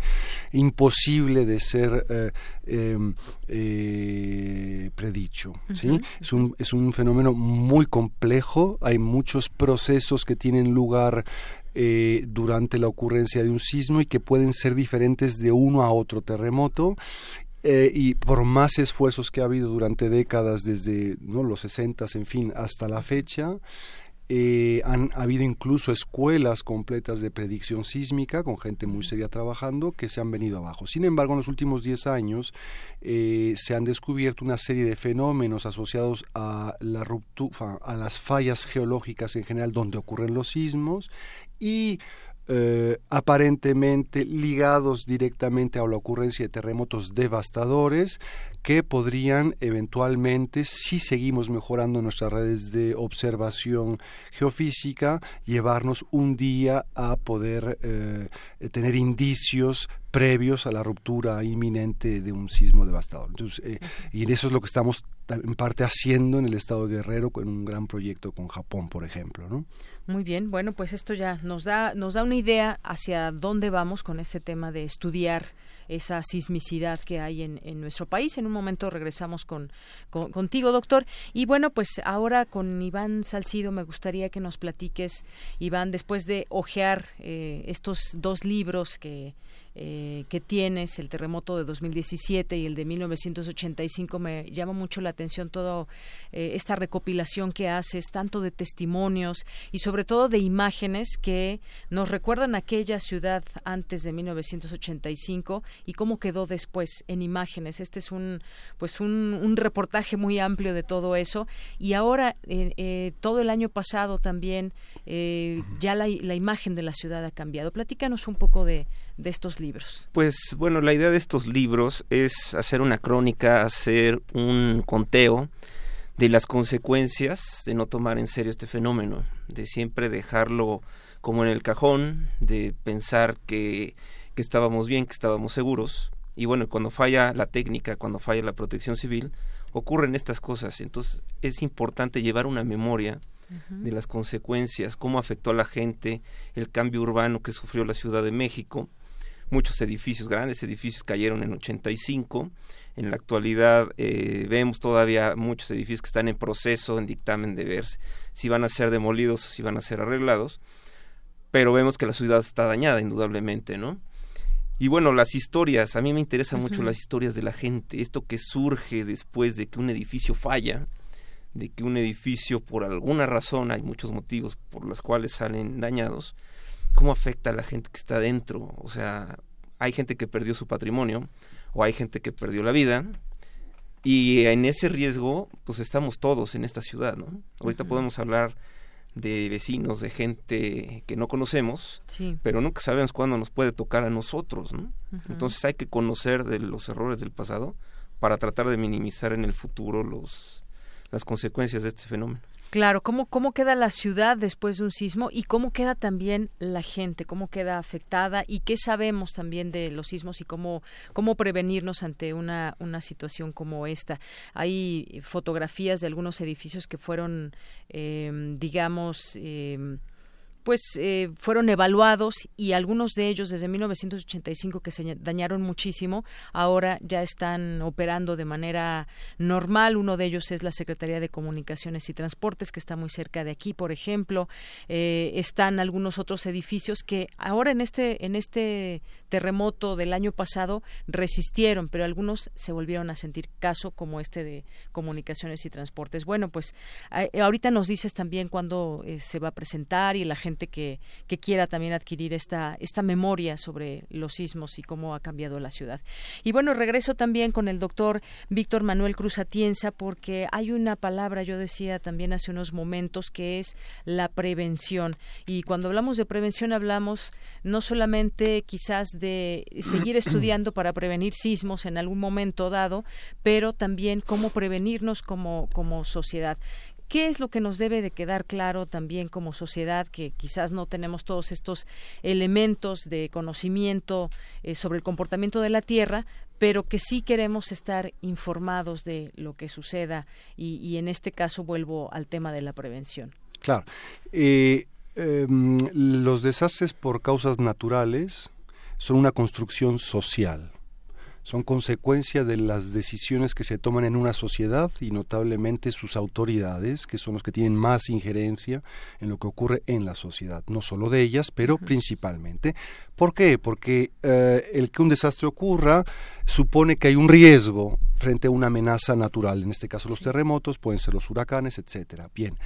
imposible de ser eh, em, eh, predicho, ¿sí? es, un, es un fenómeno muy complejo, hay muchos procesos que tienen lugar eh, durante la ocurrencia de un sismo y que pueden ser diferentes de uno a otro terremoto eh, y por más esfuerzos que ha habido durante décadas, desde ¿no? los 60, en fin, hasta la fecha, eh, han habido incluso escuelas completas de predicción sísmica con gente muy seria trabajando que se han venido abajo. Sin embargo, en los últimos 10 años se han descubierto una serie de fenómenos asociados a la ruptura, a las fallas geológicas en general donde ocurren los sismos y eh, aparentemente ligados directamente a la ocurrencia de terremotos devastadores que podrían eventualmente, si seguimos mejorando nuestras redes de observación geofísica, llevarnos un día a poder eh, tener indicios previos a la ruptura inminente de un sismo devastador. Entonces, eh, y eso es lo que estamos en parte haciendo en el estado de Guerrero con un gran proyecto con Japón, por ejemplo, ¿no? Muy bien, bueno, pues esto ya nos da, nos da una idea hacia dónde vamos con este tema de estudiar esa sismicidad que hay en, en nuestro país. En un momento regresamos con, contigo, doctor. Y bueno, pues ahora con Iván Salcido me gustaría que nos platiques, Iván, después de hojear eh, estos dos libros que eh, que tienes, el terremoto de 2017 y el de 1985, me llama mucho la atención toda eh, esta recopilación que haces, tanto de testimonios y sobre todo de imágenes que nos recuerdan aquella ciudad antes de 1985 y cómo quedó después en imágenes. Este es un, pues un, reportaje muy amplio de todo eso y ahora eh, todo el año pasado también ya la, la imagen de la ciudad ha cambiado. Platícanos un poco de de estos libros? Pues bueno, la idea de estos libros es hacer una crónica, hacer un conteo de las consecuencias de no tomar en serio este fenómeno, de siempre dejarlo como en el cajón, de pensar que, que estábamos bien, que estábamos seguros. Y bueno, cuando falla la técnica, cuando falla la protección civil, ocurren estas cosas. Entonces es importante llevar una memoria de las consecuencias, cómo afectó a la gente, el cambio urbano que sufrió la Ciudad de México, muchos edificios, grandes edificios cayeron en 85. En la actualidad eh, vemos todavía muchos edificios que están en proceso, en dictamen de ver si van a ser demolidos o si van a ser arreglados. Pero vemos que la ciudad está dañada, indudablemente, ¿no? Y bueno, las historias, a mí me interesan mucho las historias de la gente, esto que surge después de que un edificio falla, de que un edificio por alguna razón, hay muchos motivos por los cuales salen dañados, cómo afecta a la gente que está dentro. O sea, hay gente que perdió su patrimonio o hay gente que perdió la vida y en ese riesgo pues estamos todos en esta ciudad, ¿no? Ahorita podemos hablar de vecinos, de gente que no conocemos, pero nunca sabemos cuándo nos puede tocar a nosotros, ¿no? Entonces hay que conocer de los errores del pasado para tratar de minimizar en el futuro los las consecuencias de este fenómeno. Claro, ¿cómo, ¿cómo queda la ciudad después de un sismo y cómo queda también la gente, cómo queda afectada y qué sabemos también de los sismos y cómo, cómo prevenirnos ante una, una situación como esta? Hay fotografías de algunos edificios que fueron, eh, digamos, eh, pues eh, fueron evaluados y algunos de ellos desde 1985 que se dañaron muchísimo, ahora ya están operando de manera normal. Uno de ellos es la Secretaría de Comunicaciones y Transportes, que está muy cerca de aquí, por ejemplo. Eh, están algunos otros edificios que ahora en este, en este terremoto del año pasado resistieron, pero algunos se volvieron a sentir caso, como este de Comunicaciones y Transportes. Bueno, pues ahorita nos dices también cuándo eh, se va a presentar y la gente que, quiera también adquirir esta, esta memoria sobre los sismos y cómo ha cambiado la ciudad. Y bueno, regreso también con el doctor Víctor Manuel Cruz Atienza porque hay una palabra, yo decía también hace unos momentos, que es la prevención. Y cuando hablamos de prevención hablamos no solamente quizás de seguir estudiando para prevenir sismos en algún momento dado, pero también cómo prevenirnos como, como sociedad. ¿Qué es lo que nos debe de quedar claro también como sociedad que quizás no tenemos todos estos elementos de conocimiento eh, sobre el comportamiento de la Tierra, pero que sí queremos estar informados de lo que suceda y, en este caso vuelvo al tema de la prevención? Claro. Eh, em, los desastres por causas naturales son una construcción social son consecuencia de las decisiones que se toman en una sociedad y notablemente sus autoridades, que son los que tienen más injerencia en lo que ocurre en la sociedad, no solo de ellas, pero principalmente. ¿Por qué? Porque eh, el que un desastre ocurra supone que hay un riesgo frente a una amenaza natural, en este caso los terremotos, pueden ser los huracanes, etcétera. Bien.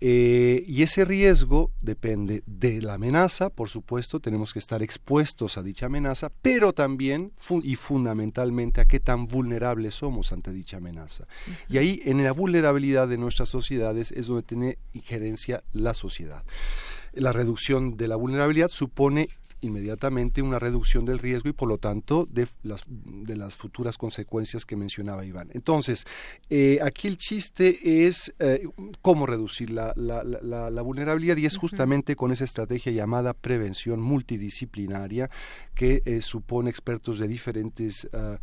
Eh, y ese riesgo depende de la amenaza, por supuesto, tenemos que estar expuestos a dicha amenaza, pero también y fundamentalmente a qué tan vulnerables somos ante dicha amenaza. Y ahí, en la vulnerabilidad de nuestras sociedades, es donde tiene injerencia la sociedad. La reducción de la vulnerabilidad supone inmediatamente una reducción del riesgo y por lo tanto de las, de las futuras consecuencias que mencionaba Iván. Entonces, eh, aquí el chiste es eh, cómo reducir la, la, la, vulnerabilidad y es justamente con esa estrategia llamada prevención multidisciplinaria que eh, supone expertos de diferentes ah,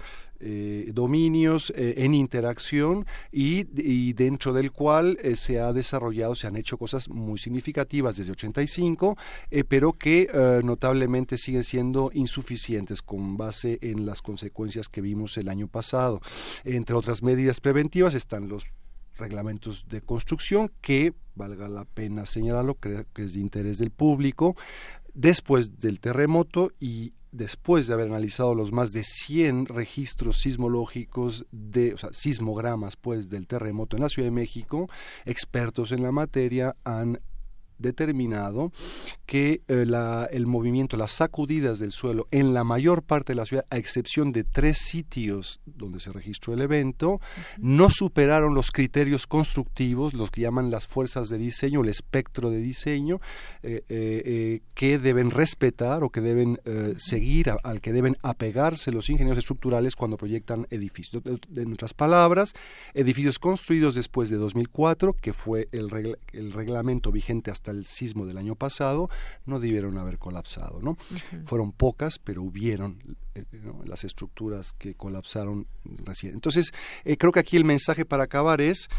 eh, dominios eh, en interacción y, dentro del cual eh, se ha desarrollado, se han hecho cosas muy significativas desde 85, pero que notablemente siguen siendo insuficientes con base en las consecuencias que vimos el año pasado. Entre otras medidas preventivas están los reglamentos de construcción que, valga la pena señalarlo, creo que es de interés del público, después del terremoto y después de haber analizado los más de 100 registros sismológicos de, o sea, sismogramas pues del terremoto en la Ciudad de México, expertos en la materia han determinado que eh, la, el movimiento, las sacudidas del suelo en la mayor parte de la ciudad, a excepción de tres sitios donde se registró el evento, no superaron los criterios constructivos, los que llaman las fuerzas de diseño, el espectro de diseño, eh, eh, que deben respetar o que deben seguir, al que deben apegarse los ingenieros estructurales cuando proyectan edificios. En otras palabras, edificios construidos después de 2004, que fue el, el reglamento vigente hasta el sismo del año pasado, no debieron haber colapsado. ¿no? Fueron pocas, pero hubieron eh, las estructuras que colapsaron recién. Entonces, eh, creo que aquí el mensaje para acabar es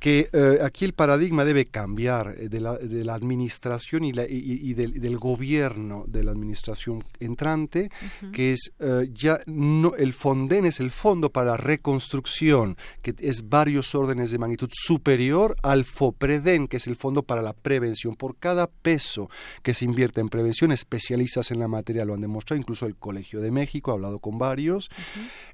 que eh, aquí el paradigma debe cambiar de la, de, la, administración y, la, y, del, gobierno de la administración entrante, que es ya no el Fonden es el Fondo para la Reconstrucción, que es varios órdenes de magnitud superior al FOPREDEN, que es el Fondo para la Prevención. Por cada peso que se invierte en prevención, especialistas en la materia lo han demostrado, incluso el Colegio de México, he hablado con varios,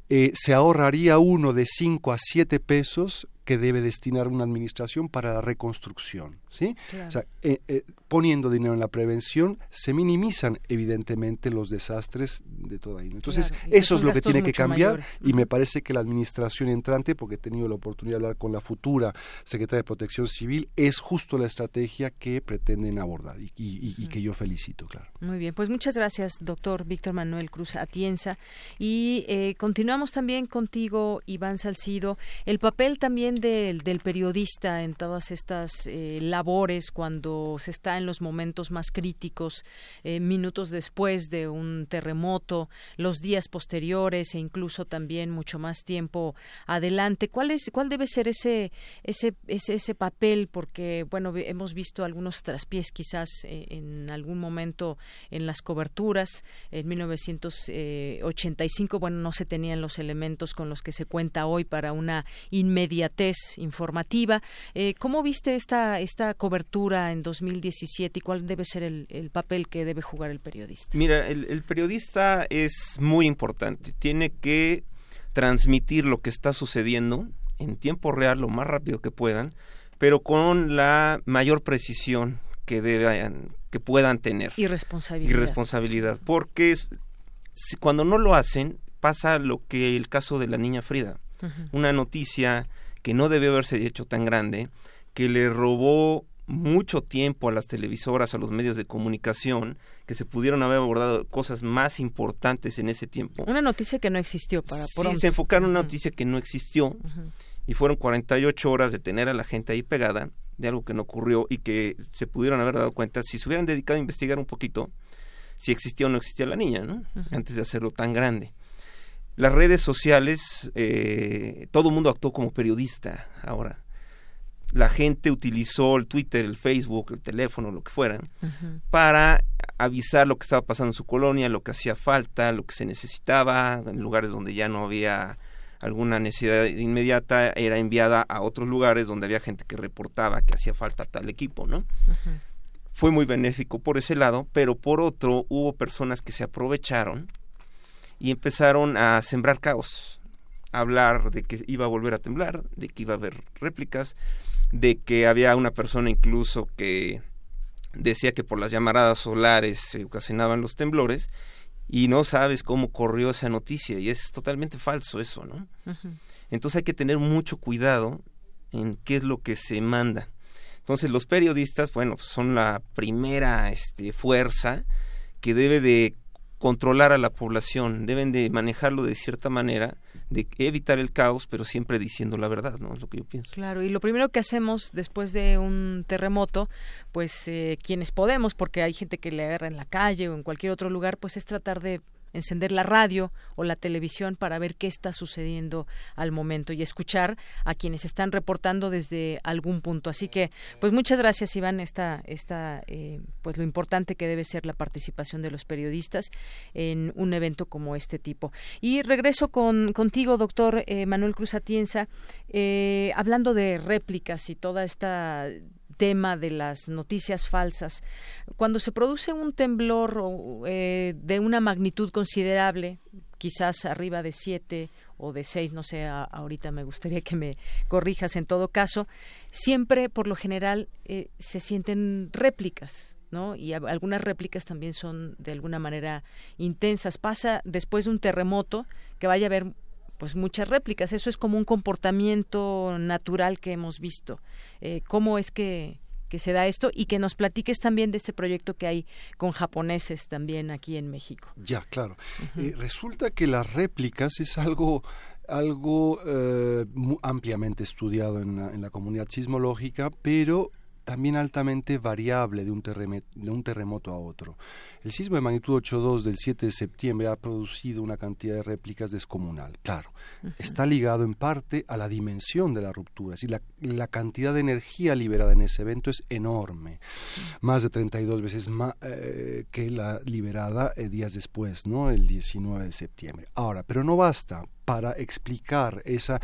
eh, se ahorraría uno de 5 a 7 pesos que debe destinar una administración para la reconstrucción. ¿sí? O sea, eh, eh, poniendo dinero en la prevención, se minimizan evidentemente los desastres de toda índole. Entonces, eso es lo que tiene que cambiar y me parece que la administración entrante, porque he tenido la oportunidad de hablar con la futura secretaria de Protección Civil, es justo la estrategia que pretenden abordar y, que yo felicito, claro. Muy bien, pues muchas gracias, doctor Víctor Manuel Cruz Atienza. Y eh, continuamos también contigo, Iván Salcido, el papel también del, del periodista en todas estas eh, labores cuando se está en los momentos más críticos, eh, minutos después de un terremoto, los días posteriores e incluso también mucho más tiempo adelante? ¿Cuál es, cuál debe ser ese, ese, ese, papel? Porque bueno, hemos visto algunos traspiés quizás eh, en algún momento en las coberturas. En 1985, bueno, no se tenían los elementos con los que se cuenta hoy para una inmediatez informativa. Eh, ¿Cómo viste esta, esta cobertura en 2017 y cuál debe ser el, papel que debe jugar el periodista? Mira, el, periodista es muy importante. Tiene que transmitir lo que está sucediendo en tiempo real lo más rápido que puedan, pero con la mayor precisión que deban, que puedan tener. Y responsabilidad. Y responsabilidad, porque cuando no lo hacen pasa lo que el caso de la niña Frida una noticia que no debió haberse hecho tan grande, que le robó mucho tiempo a las televisoras, a los medios de comunicación, que se pudieron haber abordado cosas más importantes en ese tiempo. Una noticia que no existió para Sí, se enfocaron en una noticia que no existió y fueron 48 horas de tener a la gente ahí pegada de algo que no ocurrió y que se pudieron haber dado cuenta si se hubieran dedicado a investigar un poquito si existía o no existía la niña, ¿no? Antes de hacerlo tan grande las redes sociales, eh, todo el mundo actuó como periodista ahora. La gente utilizó el Twitter, el Facebook, el teléfono, lo que fuera, para avisar lo que estaba pasando en su colonia, lo que hacía falta, lo que se necesitaba, en lugares donde ya no había alguna necesidad inmediata, era enviada a otros lugares donde había gente que reportaba que hacía falta tal equipo, ¿no? Fue muy benéfico por ese lado, pero por otro hubo personas que se aprovecharon y empezaron a sembrar caos, a hablar de que iba a volver a temblar, de que iba a haber réplicas, de que había una persona incluso que decía que por las llamaradas solares se ocasionaban los temblores y no sabes cómo corrió esa noticia y es totalmente falso eso, ¿no? Entonces hay que tener mucho cuidado en qué es lo que se manda. Entonces los periodistas, bueno, son la primera este, fuerza que debe de controlar a la población, deben de manejarlo de cierta manera, de evitar el caos, pero siempre diciendo la verdad, ¿no? Es lo que yo pienso. Claro, y lo primero que hacemos después de un terremoto, pues eh, quienes podemos, porque hay gente que le agarra en la calle o en cualquier otro lugar, pues es tratar de encender la radio o la televisión para ver qué está sucediendo al momento y escuchar a quienes están reportando desde algún punto. Así que, pues muchas gracias, Iván, esta, esta eh, pues lo importante que debe ser la participación de los periodistas en un evento como este tipo. Y regreso con, contigo, doctor eh, Manuel Cruz Atienza, eh, hablando de réplicas y toda esta tema de las noticias falsas. Cuando se produce un temblor eh, de una magnitud considerable, quizás arriba de siete o de seis, no sé, ahorita me gustaría que me corrijas en todo caso, siempre, por lo general, eh, se sienten réplicas. ¿no? Y algunas réplicas también son de alguna manera intensas. Pasa después de un terremoto que vaya a haber pues muchas réplicas. Eso es como un comportamiento natural que hemos visto. Eh, ¿Cómo es que, que se da esto y que nos platiques también de este proyecto que hay con japoneses también aquí en México. Ya, claro. Eh, resulta que las réplicas es algo algo eh, ampliamente estudiado en en la, comunidad sismológica, pero también altamente variable de un, de un terremoto a otro. El sismo de magnitud 8.2 del 7 de septiembre ha producido una cantidad de réplicas descomunal. Claro, está ligado en parte a la dimensión de la ruptura. Es decir, la, cantidad de energía liberada en ese evento es enorme, más de 32 veces más eh, que la liberada eh, días después, ¿no? el 19 de septiembre. Ahora, pero no basta para explicar esa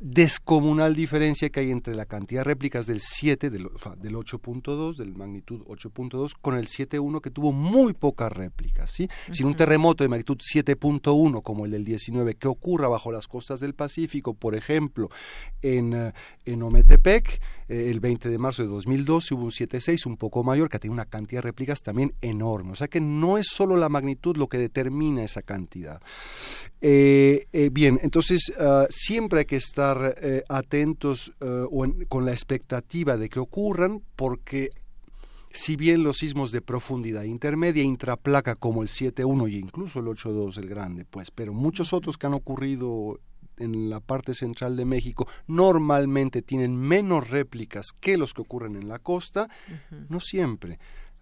descomunal diferencia que hay entre la cantidad de réplicas del 7, del, del 8.2, del magnitud 8.2, con el 7.1 que tuvo muy pocas réplicas. ¿sí? Sin un terremoto de magnitud 7.1 como el del 19 que ocurra bajo las costas del Pacífico, por ejemplo, en, eh, en Ometepec, eh, el 20 de marzo de 2012 hubo un 7.6 un poco mayor que tiene una cantidad de réplicas también enorme. O sea que no es solo la magnitud lo que determina esa cantidad. Eh, eh, bien, entonces ah, siempre hay que estar atentos o con la expectativa de que ocurran porque si bien los sismos de profundidad intermedia intraplaca como el 7.1 y incluso el 8.2 el grande, pues, pero muchos otros que han ocurrido en la parte central de México normalmente tienen menos réplicas que los que ocurren en la costa, no siempre.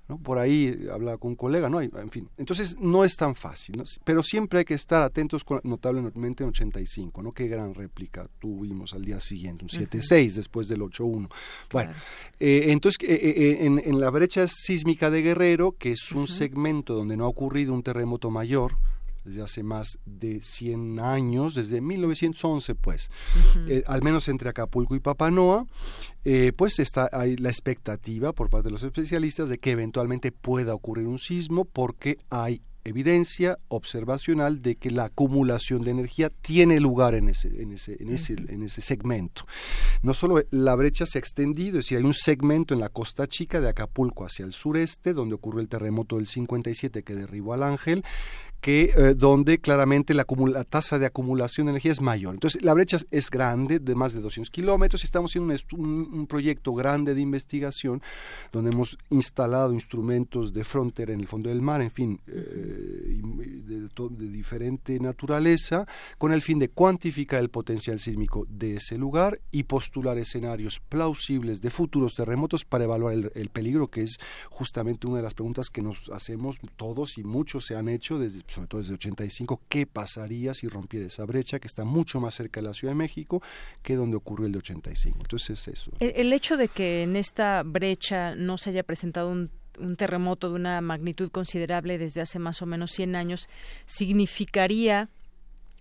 ¿no? Por ahí hablaba con un colega, ¿no? En fin, entonces no es tan fácil, pero siempre hay que estar atentos notablemente en 85, ¿no? Qué gran réplica tuvimos al día siguiente, un 7-6 después del 8-1. Bueno, eh, entonces eh, eh, en, la brecha sísmica de Guerrero, que es un segmento donde no ha ocurrido un terremoto mayor, desde hace más de 100 años, desde 1911, pues, eh, al menos entre Acapulco y Papanoa, eh, pues está hay la expectativa por parte de los especialistas de que eventualmente pueda ocurrir un sismo porque hay evidencia observacional de que la acumulación de energía tiene lugar en ese, en ese, en ese, en ese segmento. No solo la brecha se ha extendido, es decir, hay un segmento en la costa chica de Acapulco hacia el sureste, donde ocurrió el terremoto del 57 que derribó al Ángel, que eh, donde claramente la, tasa de acumulación de energía es mayor. Entonces, la brecha es grande, de más de 200 kilómetros, estamos haciendo un, proyecto grande de investigación donde hemos instalado instrumentos de frontera en el fondo del mar, en fin, eh, de, de, diferente naturaleza, con el fin de cuantificar el potencial sísmico de ese lugar y postular escenarios plausibles de futuros terremotos para evaluar el, el peligro, que es justamente una de las preguntas que nos hacemos todos y muchos se han hecho desde sobre todo desde 85, qué pasaría si rompiera esa brecha que está mucho más cerca de la Ciudad de México que donde ocurrió el de 85. Entonces es eso. El, hecho de que en esta brecha no se haya presentado un terremoto de una magnitud considerable desde hace más o menos 100 años significaría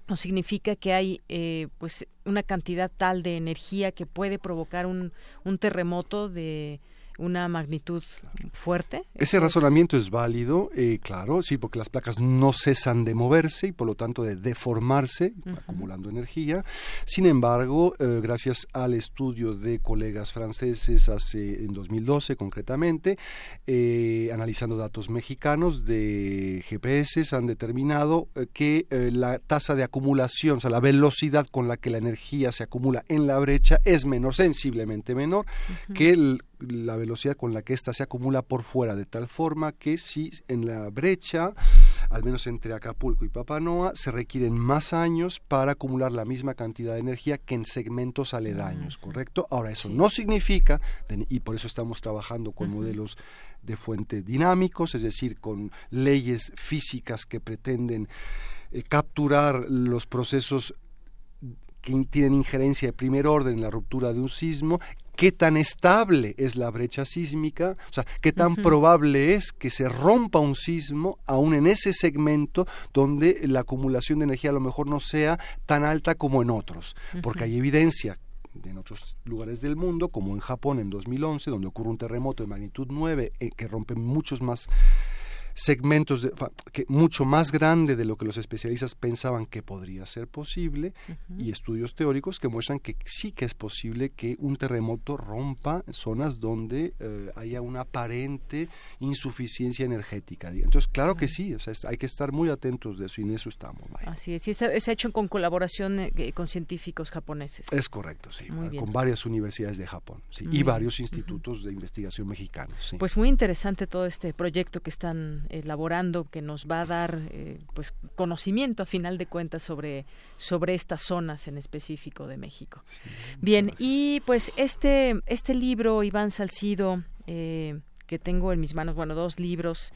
o significa que hay eh, pues una cantidad tal de energía que puede provocar un, un terremoto de una magnitud fuerte. Ese razonamiento es válido, eh, claro, sí, porque las placas no cesan de moverse y por lo tanto de deformarse, acumulando energía. Sin embargo, eh, gracias al estudio de colegas franceses hace en 2012 concretamente, eh, analizando datos mexicanos de GPS, han determinado que la tasa de acumulación, o sea, la velocidad con la que la energía se acumula en la brecha es menor, sensiblemente menor, que el la velocidad con la que ésta se acumula por fuera, de tal forma que si en la brecha, al menos entre Acapulco y Papanoa, se requieren más años para acumular la misma cantidad de energía que en segmentos aledaños, ¿correcto? Ahora, eso no significa, y por eso estamos trabajando con modelos de fuente dinámicos, es decir, con leyes físicas que pretenden eh, capturar los procesos que tienen injerencia de primer orden en la ruptura de un sismo, qué tan estable es la brecha sísmica, o sea, qué tan probable es que se rompa un sismo aún en ese segmento donde la acumulación de energía a lo mejor no sea tan alta como en otros, porque hay evidencia en otros lugares del mundo, como en Japón en 2011, donde ocurre un terremoto de magnitud 9 eh, que rompe muchos más segmentos de, que mucho más grande de lo que los especialistas pensaban que podría ser posible y estudios teóricos que muestran que sí que es posible que un terremoto rompa zonas donde eh, haya una aparente insuficiencia energética. Entonces, claro que sí, o sea, hay que estar muy atentos de eso y en eso estamos. Así es, y está, es hecho con colaboración eh, con científicos japoneses. Es correcto, sí, con varias universidades de Japón y varios institutos de investigación mexicanos. Pues muy interesante todo este proyecto que están elaborando que nos va a dar eh, pues conocimiento a final de cuentas sobre sobre estas zonas en específico de México. Bien, y pues este este libro Iván Salcido eh, que tengo en mis manos, bueno, dos libros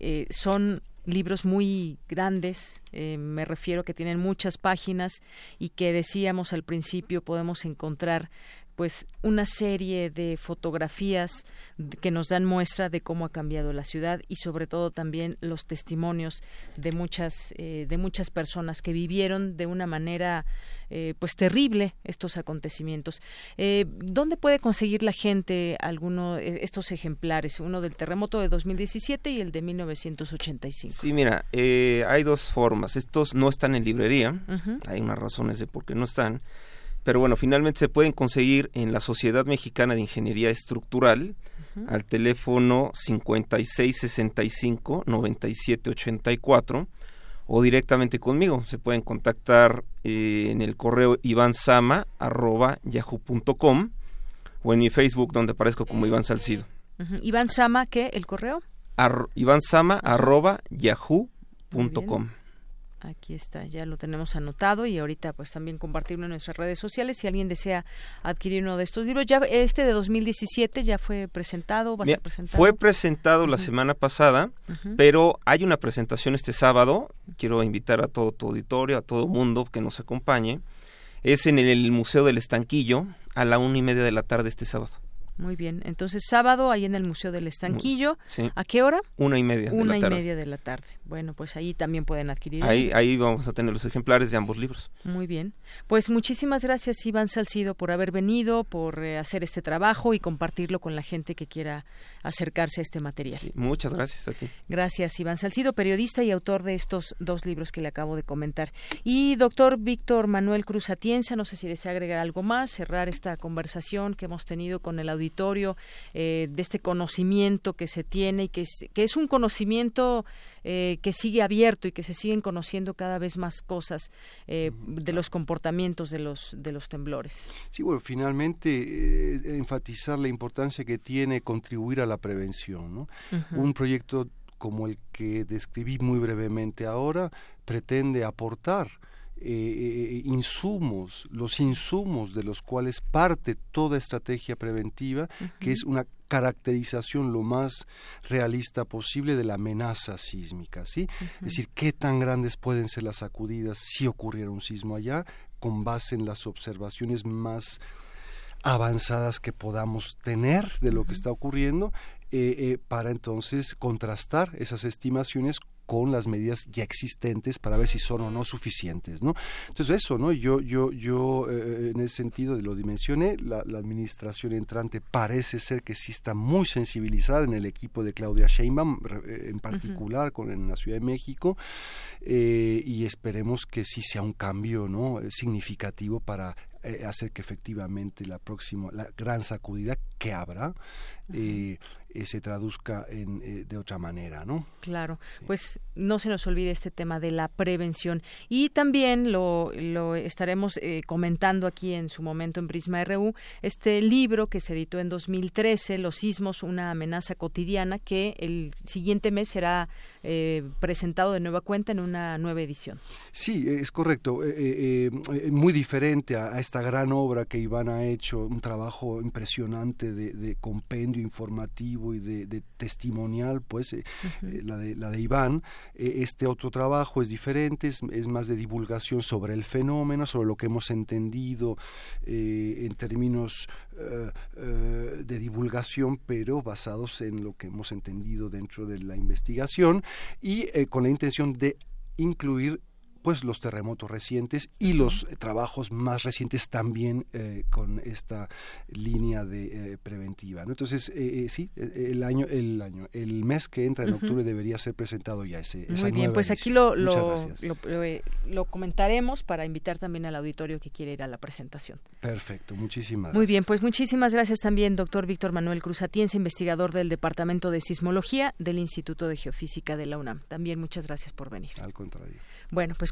eh, son libros muy grandes, me refiero que tienen muchas páginas y que decíamos al principio podemos encontrar pues una serie de fotografías que nos dan muestra de cómo ha cambiado la ciudad y sobre todo también los testimonios de muchas eh, de muchas personas que vivieron de una manera eh, pues terrible estos acontecimientos. Eh, ¿Dónde puede conseguir la gente alguno estos ejemplares? Uno del terremoto de 2017 y el de 1985. Sí, mira, hay dos formas. Estos no están en librería. Hay unas razones de por qué no están pero bueno, finalmente se pueden conseguir en la Sociedad Mexicana de Ingeniería Estructural al teléfono 5665-9784 o directamente conmigo. Se pueden contactar eh, en el correo ivansama.yahoo.com o en mi Facebook donde aparezco como Iván Salcido. Iván Sama, ¿qué? ¿El correo? ivansama.yahoo.com Aquí está, ya lo tenemos anotado y ahorita pues también compartirlo en nuestras redes sociales si alguien desea adquirir uno de estos libros. Ya este de 2017 ya fue presentado, va a ser presentado. Fue presentado la semana pasada, pero hay una presentación este sábado. Quiero invitar a todo tu auditorio, a todo mundo que nos acompañe. Es en el Museo del Estanquillo a la una y media de la tarde este sábado. Muy bien. Entonces, sábado, ahí en el Museo del Estanquillo. ¿A qué hora? Una y media. Una de la y media de la tarde. Bueno, pues ahí también pueden adquirir. Ahí, ahí vamos a tener los ejemplares de ambos libros. Muy bien. Pues muchísimas gracias, Iván Salcido, por haber venido, por eh, hacer este trabajo y compartirlo con la gente que quiera acercarse a este material. muchas gracias a ti. Gracias, Iván Salcido, periodista y autor de estos dos libros que le acabo de comentar. Y doctor Víctor Manuel Cruz Atienza, no sé si desea agregar algo más, cerrar esta conversación que hemos tenido con el auditorio eh, de este conocimiento que se tiene y que es, que es un conocimiento eh, que sigue abierto y que se siguen conociendo cada vez más cosas eh, de los comportamientos de los de los temblores. Sí, bueno, finalmente eh, enfatizar la importancia que tiene contribuir a la prevención. ¿no? Un proyecto como el que describí muy brevemente ahora pretende aportar eh, insumos, los insumos de los cuales parte toda estrategia preventiva, que es una caracterización lo más realista posible de la amenaza sísmica, ¿sí? Es decir, qué tan grandes pueden ser las sacudidas si ocurriera un sismo allá, con base en las observaciones más avanzadas que podamos tener de lo que está ocurriendo eh, eh, para entonces contrastar esas estimaciones con las medidas ya existentes para ver si son o no suficientes, ¿no? Entonces eso, ¿no? Yo, yo, yo eh, en ese sentido de lo dimensioné, la, administración entrante parece ser que sí está muy sensibilizada en el equipo de Claudia Sheinbaum, eh, en particular con en la Ciudad de México, eh, y esperemos que sí sea un cambio, ¿no? Significativo para hacer que efectivamente la próxima, la gran sacudida que habrá, eh, se traduzca en, eh, de otra manera, ¿no? Claro, pues no se nos olvide este tema de la prevención y también lo, lo estaremos eh, comentando aquí en su momento en Prisma RU, este libro que se editó en 2013, Los sismos, una amenaza cotidiana, que el siguiente mes será presentado de nueva cuenta en una nueva edición. Sí, es correcto, muy diferente a, esta gran obra que Iván ha hecho, un trabajo impresionante de compendio informativo y de, testimonial, pues eh, eh, la, de, la de Iván. Eh, este otro trabajo es diferente, es, más de divulgación sobre el fenómeno, sobre lo que hemos entendido en términos de divulgación, pero basados en lo que hemos entendido dentro de la investigación y con la intención de incluir pues los terremotos recientes y los trabajos más recientes también eh, con esta línea de eh, preventiva. Entonces, eh, sí, el año, el año, el mes que entra en octubre debería ser presentado ya ese. Muy bien, pues aquí lo, lo, lo, comentaremos para invitar también al auditorio que quiere ir a la presentación. Perfecto, muchísimas gracias. Muy bien, pues muchísimas gracias también, doctor Víctor Manuel Cruz Atienza, investigador del Departamento de Sismología del Instituto de Geofísica de la UNAM. También muchas gracias por venir. Al contrario. Bueno, pues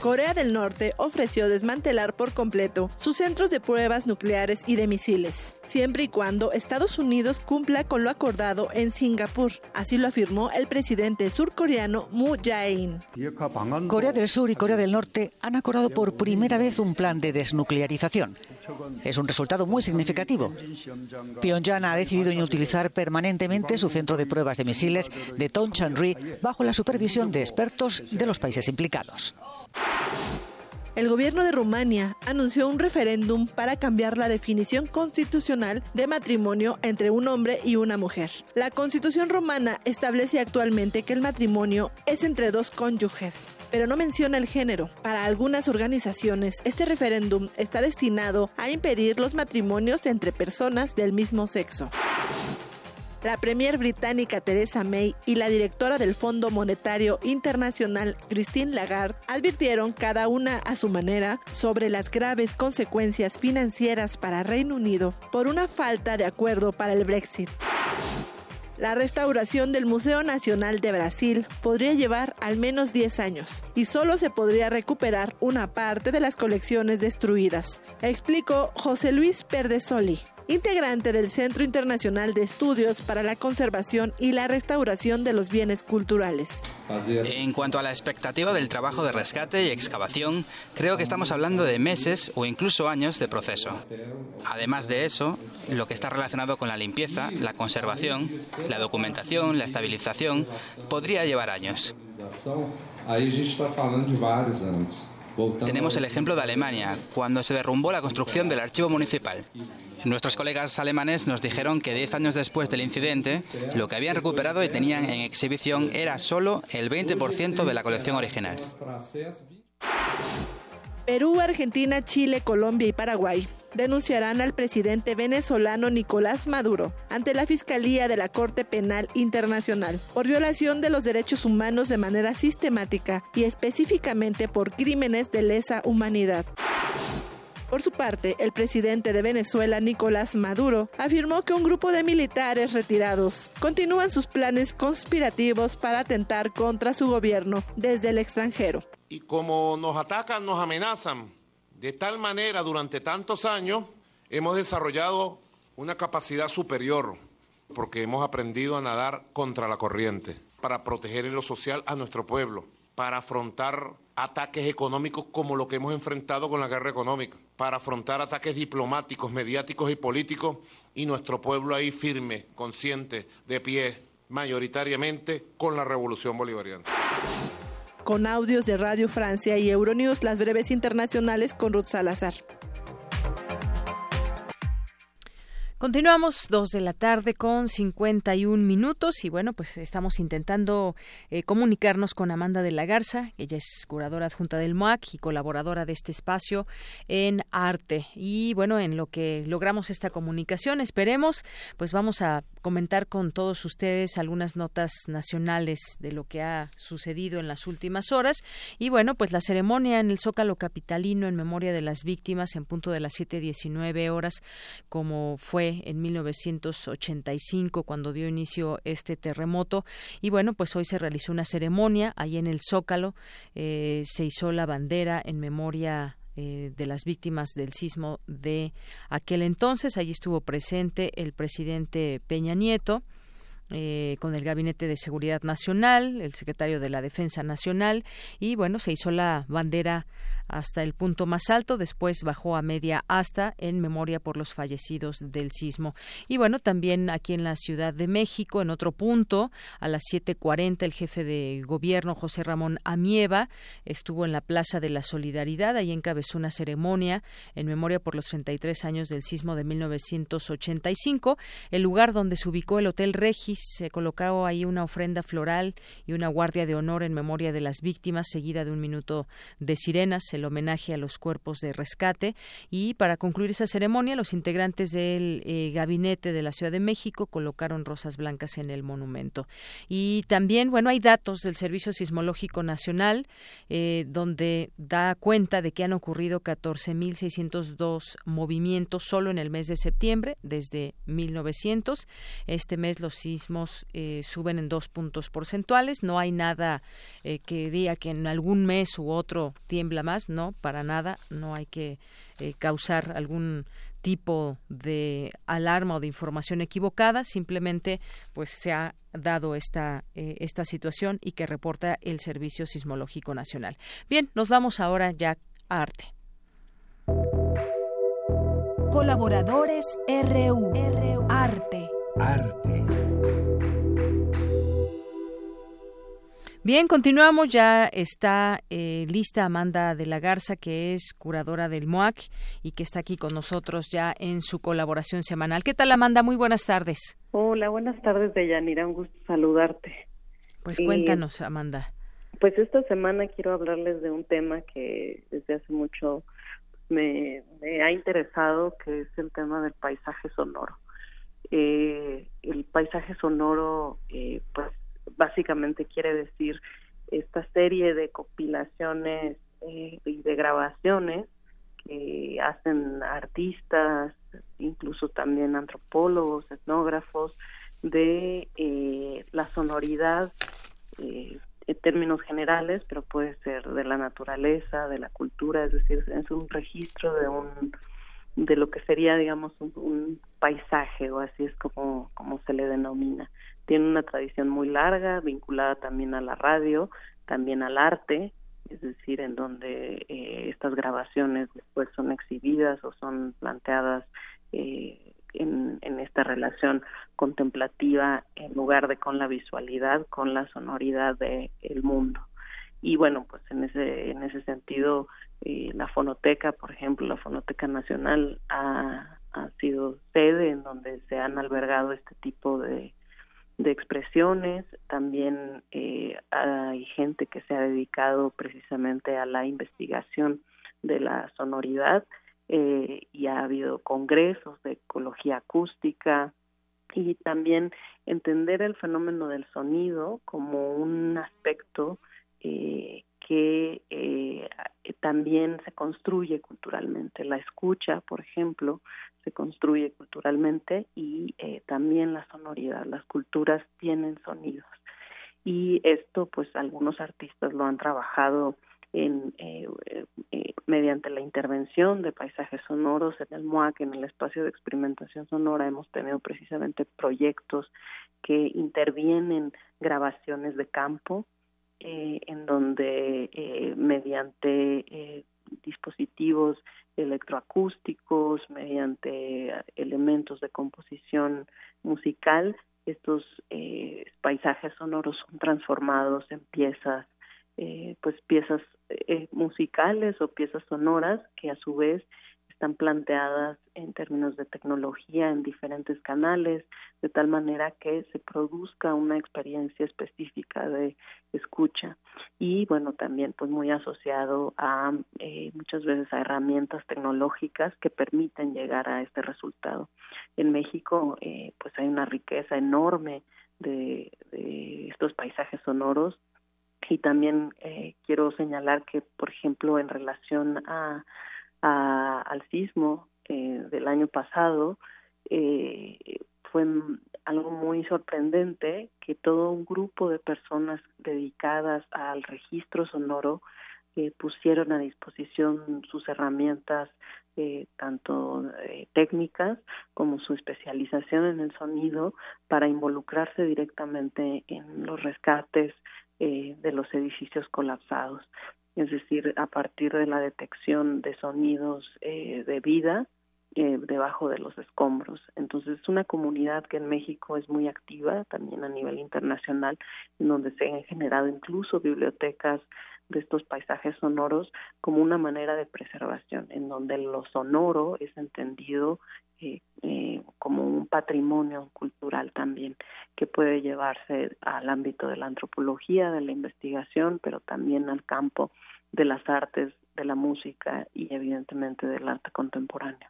Corea del Norte ofreció desmantelar por completo sus centros de pruebas nucleares y de misiles, siempre y cuando Estados Unidos cumpla con lo acordado en Singapur. Así lo afirmó el presidente surcoreano Moon Jae-in. Corea del Sur y Corea del Norte han acordado por primera vez un plan de desnuclearización. Es un resultado muy significativo. Pyongyang ha decidido inutilizar permanentemente su centro de pruebas de misiles de Tonchan-ri bajo la supervisión de expertos de los países implicados. El gobierno de Rumania anunció un referéndum para cambiar la definición constitucional de matrimonio entre un hombre y una mujer. La constitución romana establece actualmente que el matrimonio es entre dos cónyuges, pero no menciona el género. Para algunas organizaciones, este referéndum está destinado a impedir los matrimonios entre personas del mismo sexo. La premier británica Theresa May y la directora del Fondo Monetario Internacional Christine Lagarde advirtieron cada una a su manera sobre las graves consecuencias financieras para Reino Unido por una falta de acuerdo para el Brexit. La restauración del Museo Nacional de Brasil podría llevar al menos 10 años y solo se podría recuperar una parte de las colecciones destruidas, explicó José Luis Perdesoli, integrante del Centro Internacional de Estudios para la Conservación y la Restauración de los Bienes Culturales. En cuanto a la expectativa del trabajo de rescate y excavación, creo que estamos hablando de meses o incluso años de proceso. Además de eso, lo que está relacionado con la limpieza, la conservación, la documentación, la estabilización, podría llevar años. Tenemos el ejemplo de Alemania, cuando se derrumbó la construcción del archivo municipal. Nuestros colegas alemanes nos dijeron que 10 años después del incidente, lo que habían recuperado y tenían en exhibición era solo el 20% de la colección original. Perú, Argentina, Chile, Colombia y Paraguay denunciarán al presidente venezolano Nicolás Maduro ante la Fiscalía de la Corte Penal Internacional por violación de los derechos humanos de manera sistemática y específicamente por crímenes de lesa humanidad. Por su parte, el presidente de Venezuela, Nicolás Maduro, afirmó que un grupo de militares retirados continúan sus planes conspirativos para atentar contra su gobierno desde el extranjero. Y como nos atacan, nos amenazan, de tal manera durante tantos años hemos desarrollado una capacidad superior porque hemos aprendido a nadar contra la corriente para proteger lo social a nuestro pueblo, para afrontar ataques económicos como lo que hemos enfrentado con la guerra económica, para afrontar ataques diplomáticos, mediáticos y políticos, y nuestro pueblo ahí firme, consciente, de pie, mayoritariamente con la revolución bolivariana. Con audios de Radio Francia y Euronews, las breves internacionales con Ruth Salazar. Continuamos dos de la tarde con 51 minutos y bueno, pues estamos intentando eh, comunicarnos con Amanda de la Garza. Ella es curadora adjunta del MOAC y colaboradora de este espacio en arte. Y bueno, en lo que logramos esta comunicación, esperemos, pues vamos a comentar con todos ustedes algunas notas nacionales de lo que ha sucedido en las últimas horas. Y bueno, pues la ceremonia en el Zócalo Capitalino en memoria de las víctimas en punto de las 7.19 horas, como fue en 1985 cuando dio inicio este terremoto y bueno pues hoy se realizó una ceremonia ahí en el Zócalo eh, se hizo la bandera en memoria eh, de las víctimas del sismo de aquel entonces. Allí estuvo presente el presidente Peña Nieto eh, con el Gabinete de Seguridad Nacional, el secretario de la Defensa Nacional y bueno, se hizo la bandera hasta el punto más alto, después bajó a media hasta en memoria por los fallecidos del sismo. Y bueno, también aquí en la Ciudad de México, en otro punto, a las 7.40, el jefe de gobierno, José Ramón Amieva, estuvo en la Plaza de la Solidaridad, ahí encabezó una ceremonia en memoria por los 33 años del sismo de 1985, el lugar donde se ubicó el Hotel Regis, se colocó ahí una ofrenda floral y una guardia de honor en memoria de las víctimas, seguida de un minuto de sirenas, homenaje a los cuerpos de rescate. Y para concluir esa ceremonia, los integrantes del eh, gabinete de la Ciudad de México colocaron rosas blancas en el monumento. Y también, bueno, hay datos del Servicio Sismológico Nacional eh, donde da cuenta de que han ocurrido 14.602 movimientos solo en el mes de septiembre, desde 1900. Este mes los sismos eh, suben en dos puntos porcentuales. No hay nada que diga que en algún mes u otro tiembla más no, para nada, no hay que eh, causar algún tipo de alarma o de información equivocada, simplemente pues se ha dado esta, eh, esta situación y que reporta el Servicio Sismológico Nacional. Bien, nos vamos ahora ya a arte. Colaboradores RU. Arte. Arte. Bien, continuamos. Ya está eh, lista Amanda de la Garza, que es curadora del MOAC y que está aquí con nosotros ya en su colaboración semanal. ¿Qué tal, Amanda? Muy buenas tardes. Hola, buenas tardes, Deyanira. Un gusto saludarte. Pues cuéntanos, Amanda. Pues esta semana quiero hablarles de un tema que desde hace mucho me, me ha interesado, que es el tema del paisaje sonoro. Eh, el paisaje sonoro, eh, pues básicamente quiere decir esta serie de compilaciones eh, y de grabaciones que hacen artistas, incluso también antropólogos, etnógrafos, de la sonoridad en términos generales, pero puede ser de la naturaleza, de la cultura, es decir, es un registro de un de lo que sería, digamos, un, paisaje o así es como, como se le denomina. Tiene una tradición muy larga, vinculada también a la radio, también al arte, es decir, en donde eh, estas grabaciones después son exhibidas o son planteadas eh, en, esta relación contemplativa en lugar de con la visualidad, con la sonoridad del el mundo. Y bueno, pues en ese, en ese sentido eh, la fonoteca, por ejemplo, la Fonoteca Nacional ha, ha sido sede en donde se han albergado este tipo de, de expresiones. También eh, hay gente que se ha dedicado precisamente a la investigación de la sonoridad eh, y ha habido congresos de ecología acústica y también entender el fenómeno del sonido como un aspecto eh, que eh, también se construye culturalmente. La escucha, por ejemplo, se construye culturalmente y eh, también la sonoridad. Las culturas tienen sonidos. Y esto, pues algunos artistas lo han trabajado en, eh, mediante la intervención de paisajes sonoros en el MUAC, en el espacio de experimentación sonora, hemos tenido precisamente proyectos que intervienen grabaciones de campo eh, en donde eh, mediante eh, dispositivos electroacústicos, mediante elementos de composición musical, estos paisajes sonoros son transformados en piezas, pues piezas musicales o piezas sonoras que a su vez están planteadas en términos de tecnología en diferentes canales, de tal manera que se produzca una experiencia específica de escucha y bueno también pues muy asociado a eh, muchas veces a herramientas tecnológicas que permiten llegar a este resultado. En México eh, pues hay una riqueza enorme de, estos paisajes sonoros y también eh, quiero señalar que por ejemplo en relación a al sismo eh, del año pasado, eh, fue algo muy sorprendente que todo un grupo de personas dedicadas al registro sonoro eh, pusieron a disposición sus herramientas tanto técnicas como su especialización en el sonido para involucrarse directamente en los rescates de los edificios colapsados es decir, a partir de la detección de sonidos eh, de vida eh, debajo de los escombros. Entonces, es una comunidad que en México es muy activa, también a nivel internacional, en donde se han generado incluso bibliotecas de estos paisajes sonoros como una manera de preservación, en donde lo sonoro es entendido eh, eh, como un patrimonio cultural también que puede llevarse al ámbito de la antropología, de la investigación, pero también al campo de las artes, de la música y evidentemente del arte contemporáneo.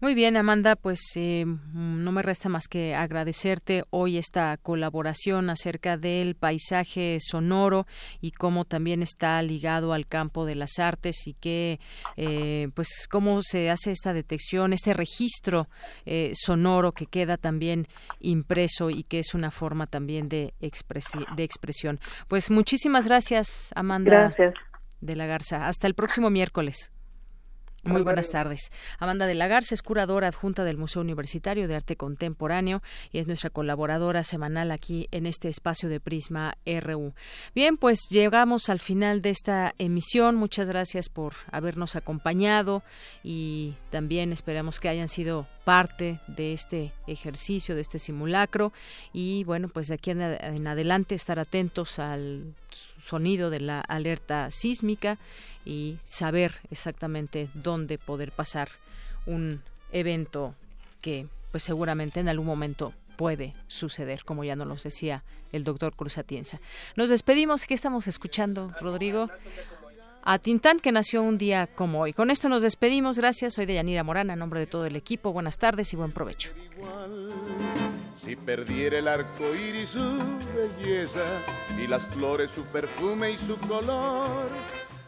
Muy bien, Amanda, pues eh, no me resta más que agradecerte hoy esta colaboración acerca del paisaje sonoro y cómo también está ligado al campo de las artes y que, eh, pues, cómo se hace esta detección, este registro eh, sonoro que queda también impreso y que es una forma también de, de expresión. Pues muchísimas gracias, Amanda. Gracias. De la Garza. Hasta el próximo miércoles. Muy buenas tardes. Amanda de la Garza es curadora adjunta del Museo Universitario de Arte Contemporáneo y es nuestra colaboradora semanal aquí en este espacio de Prisma RU. Bien, pues llegamos al final de esta emisión. Muchas gracias por habernos acompañado y también esperamos que hayan sido parte de este ejercicio, de este simulacro y bueno, pues de aquí en adelante estar atentos al sonido de la alerta sísmica y saber exactamente dónde poder pasar un evento que pues seguramente en algún momento puede suceder, como ya nos decía el doctor Cruz Atienza. Nos despedimos. ¿Qué estamos escuchando, Rodrigo? a Tintán, que nació un día como hoy. Con esto nos despedimos. Gracias. Soy Deyanira Morán, en nombre de todo el equipo. Buenas tardes y buen provecho. Si perdiera el arco iris su belleza y las flores su perfume y su color,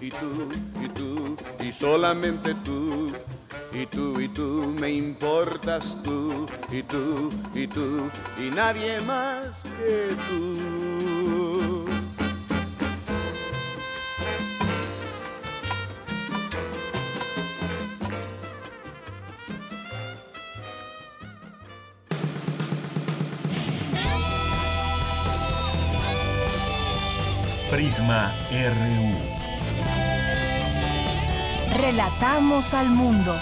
y tú y tú y solamente tú. Y tú y tú me importas tú y tú y tú y nadie más que tú. Prisma RU. Relatamos al mundo.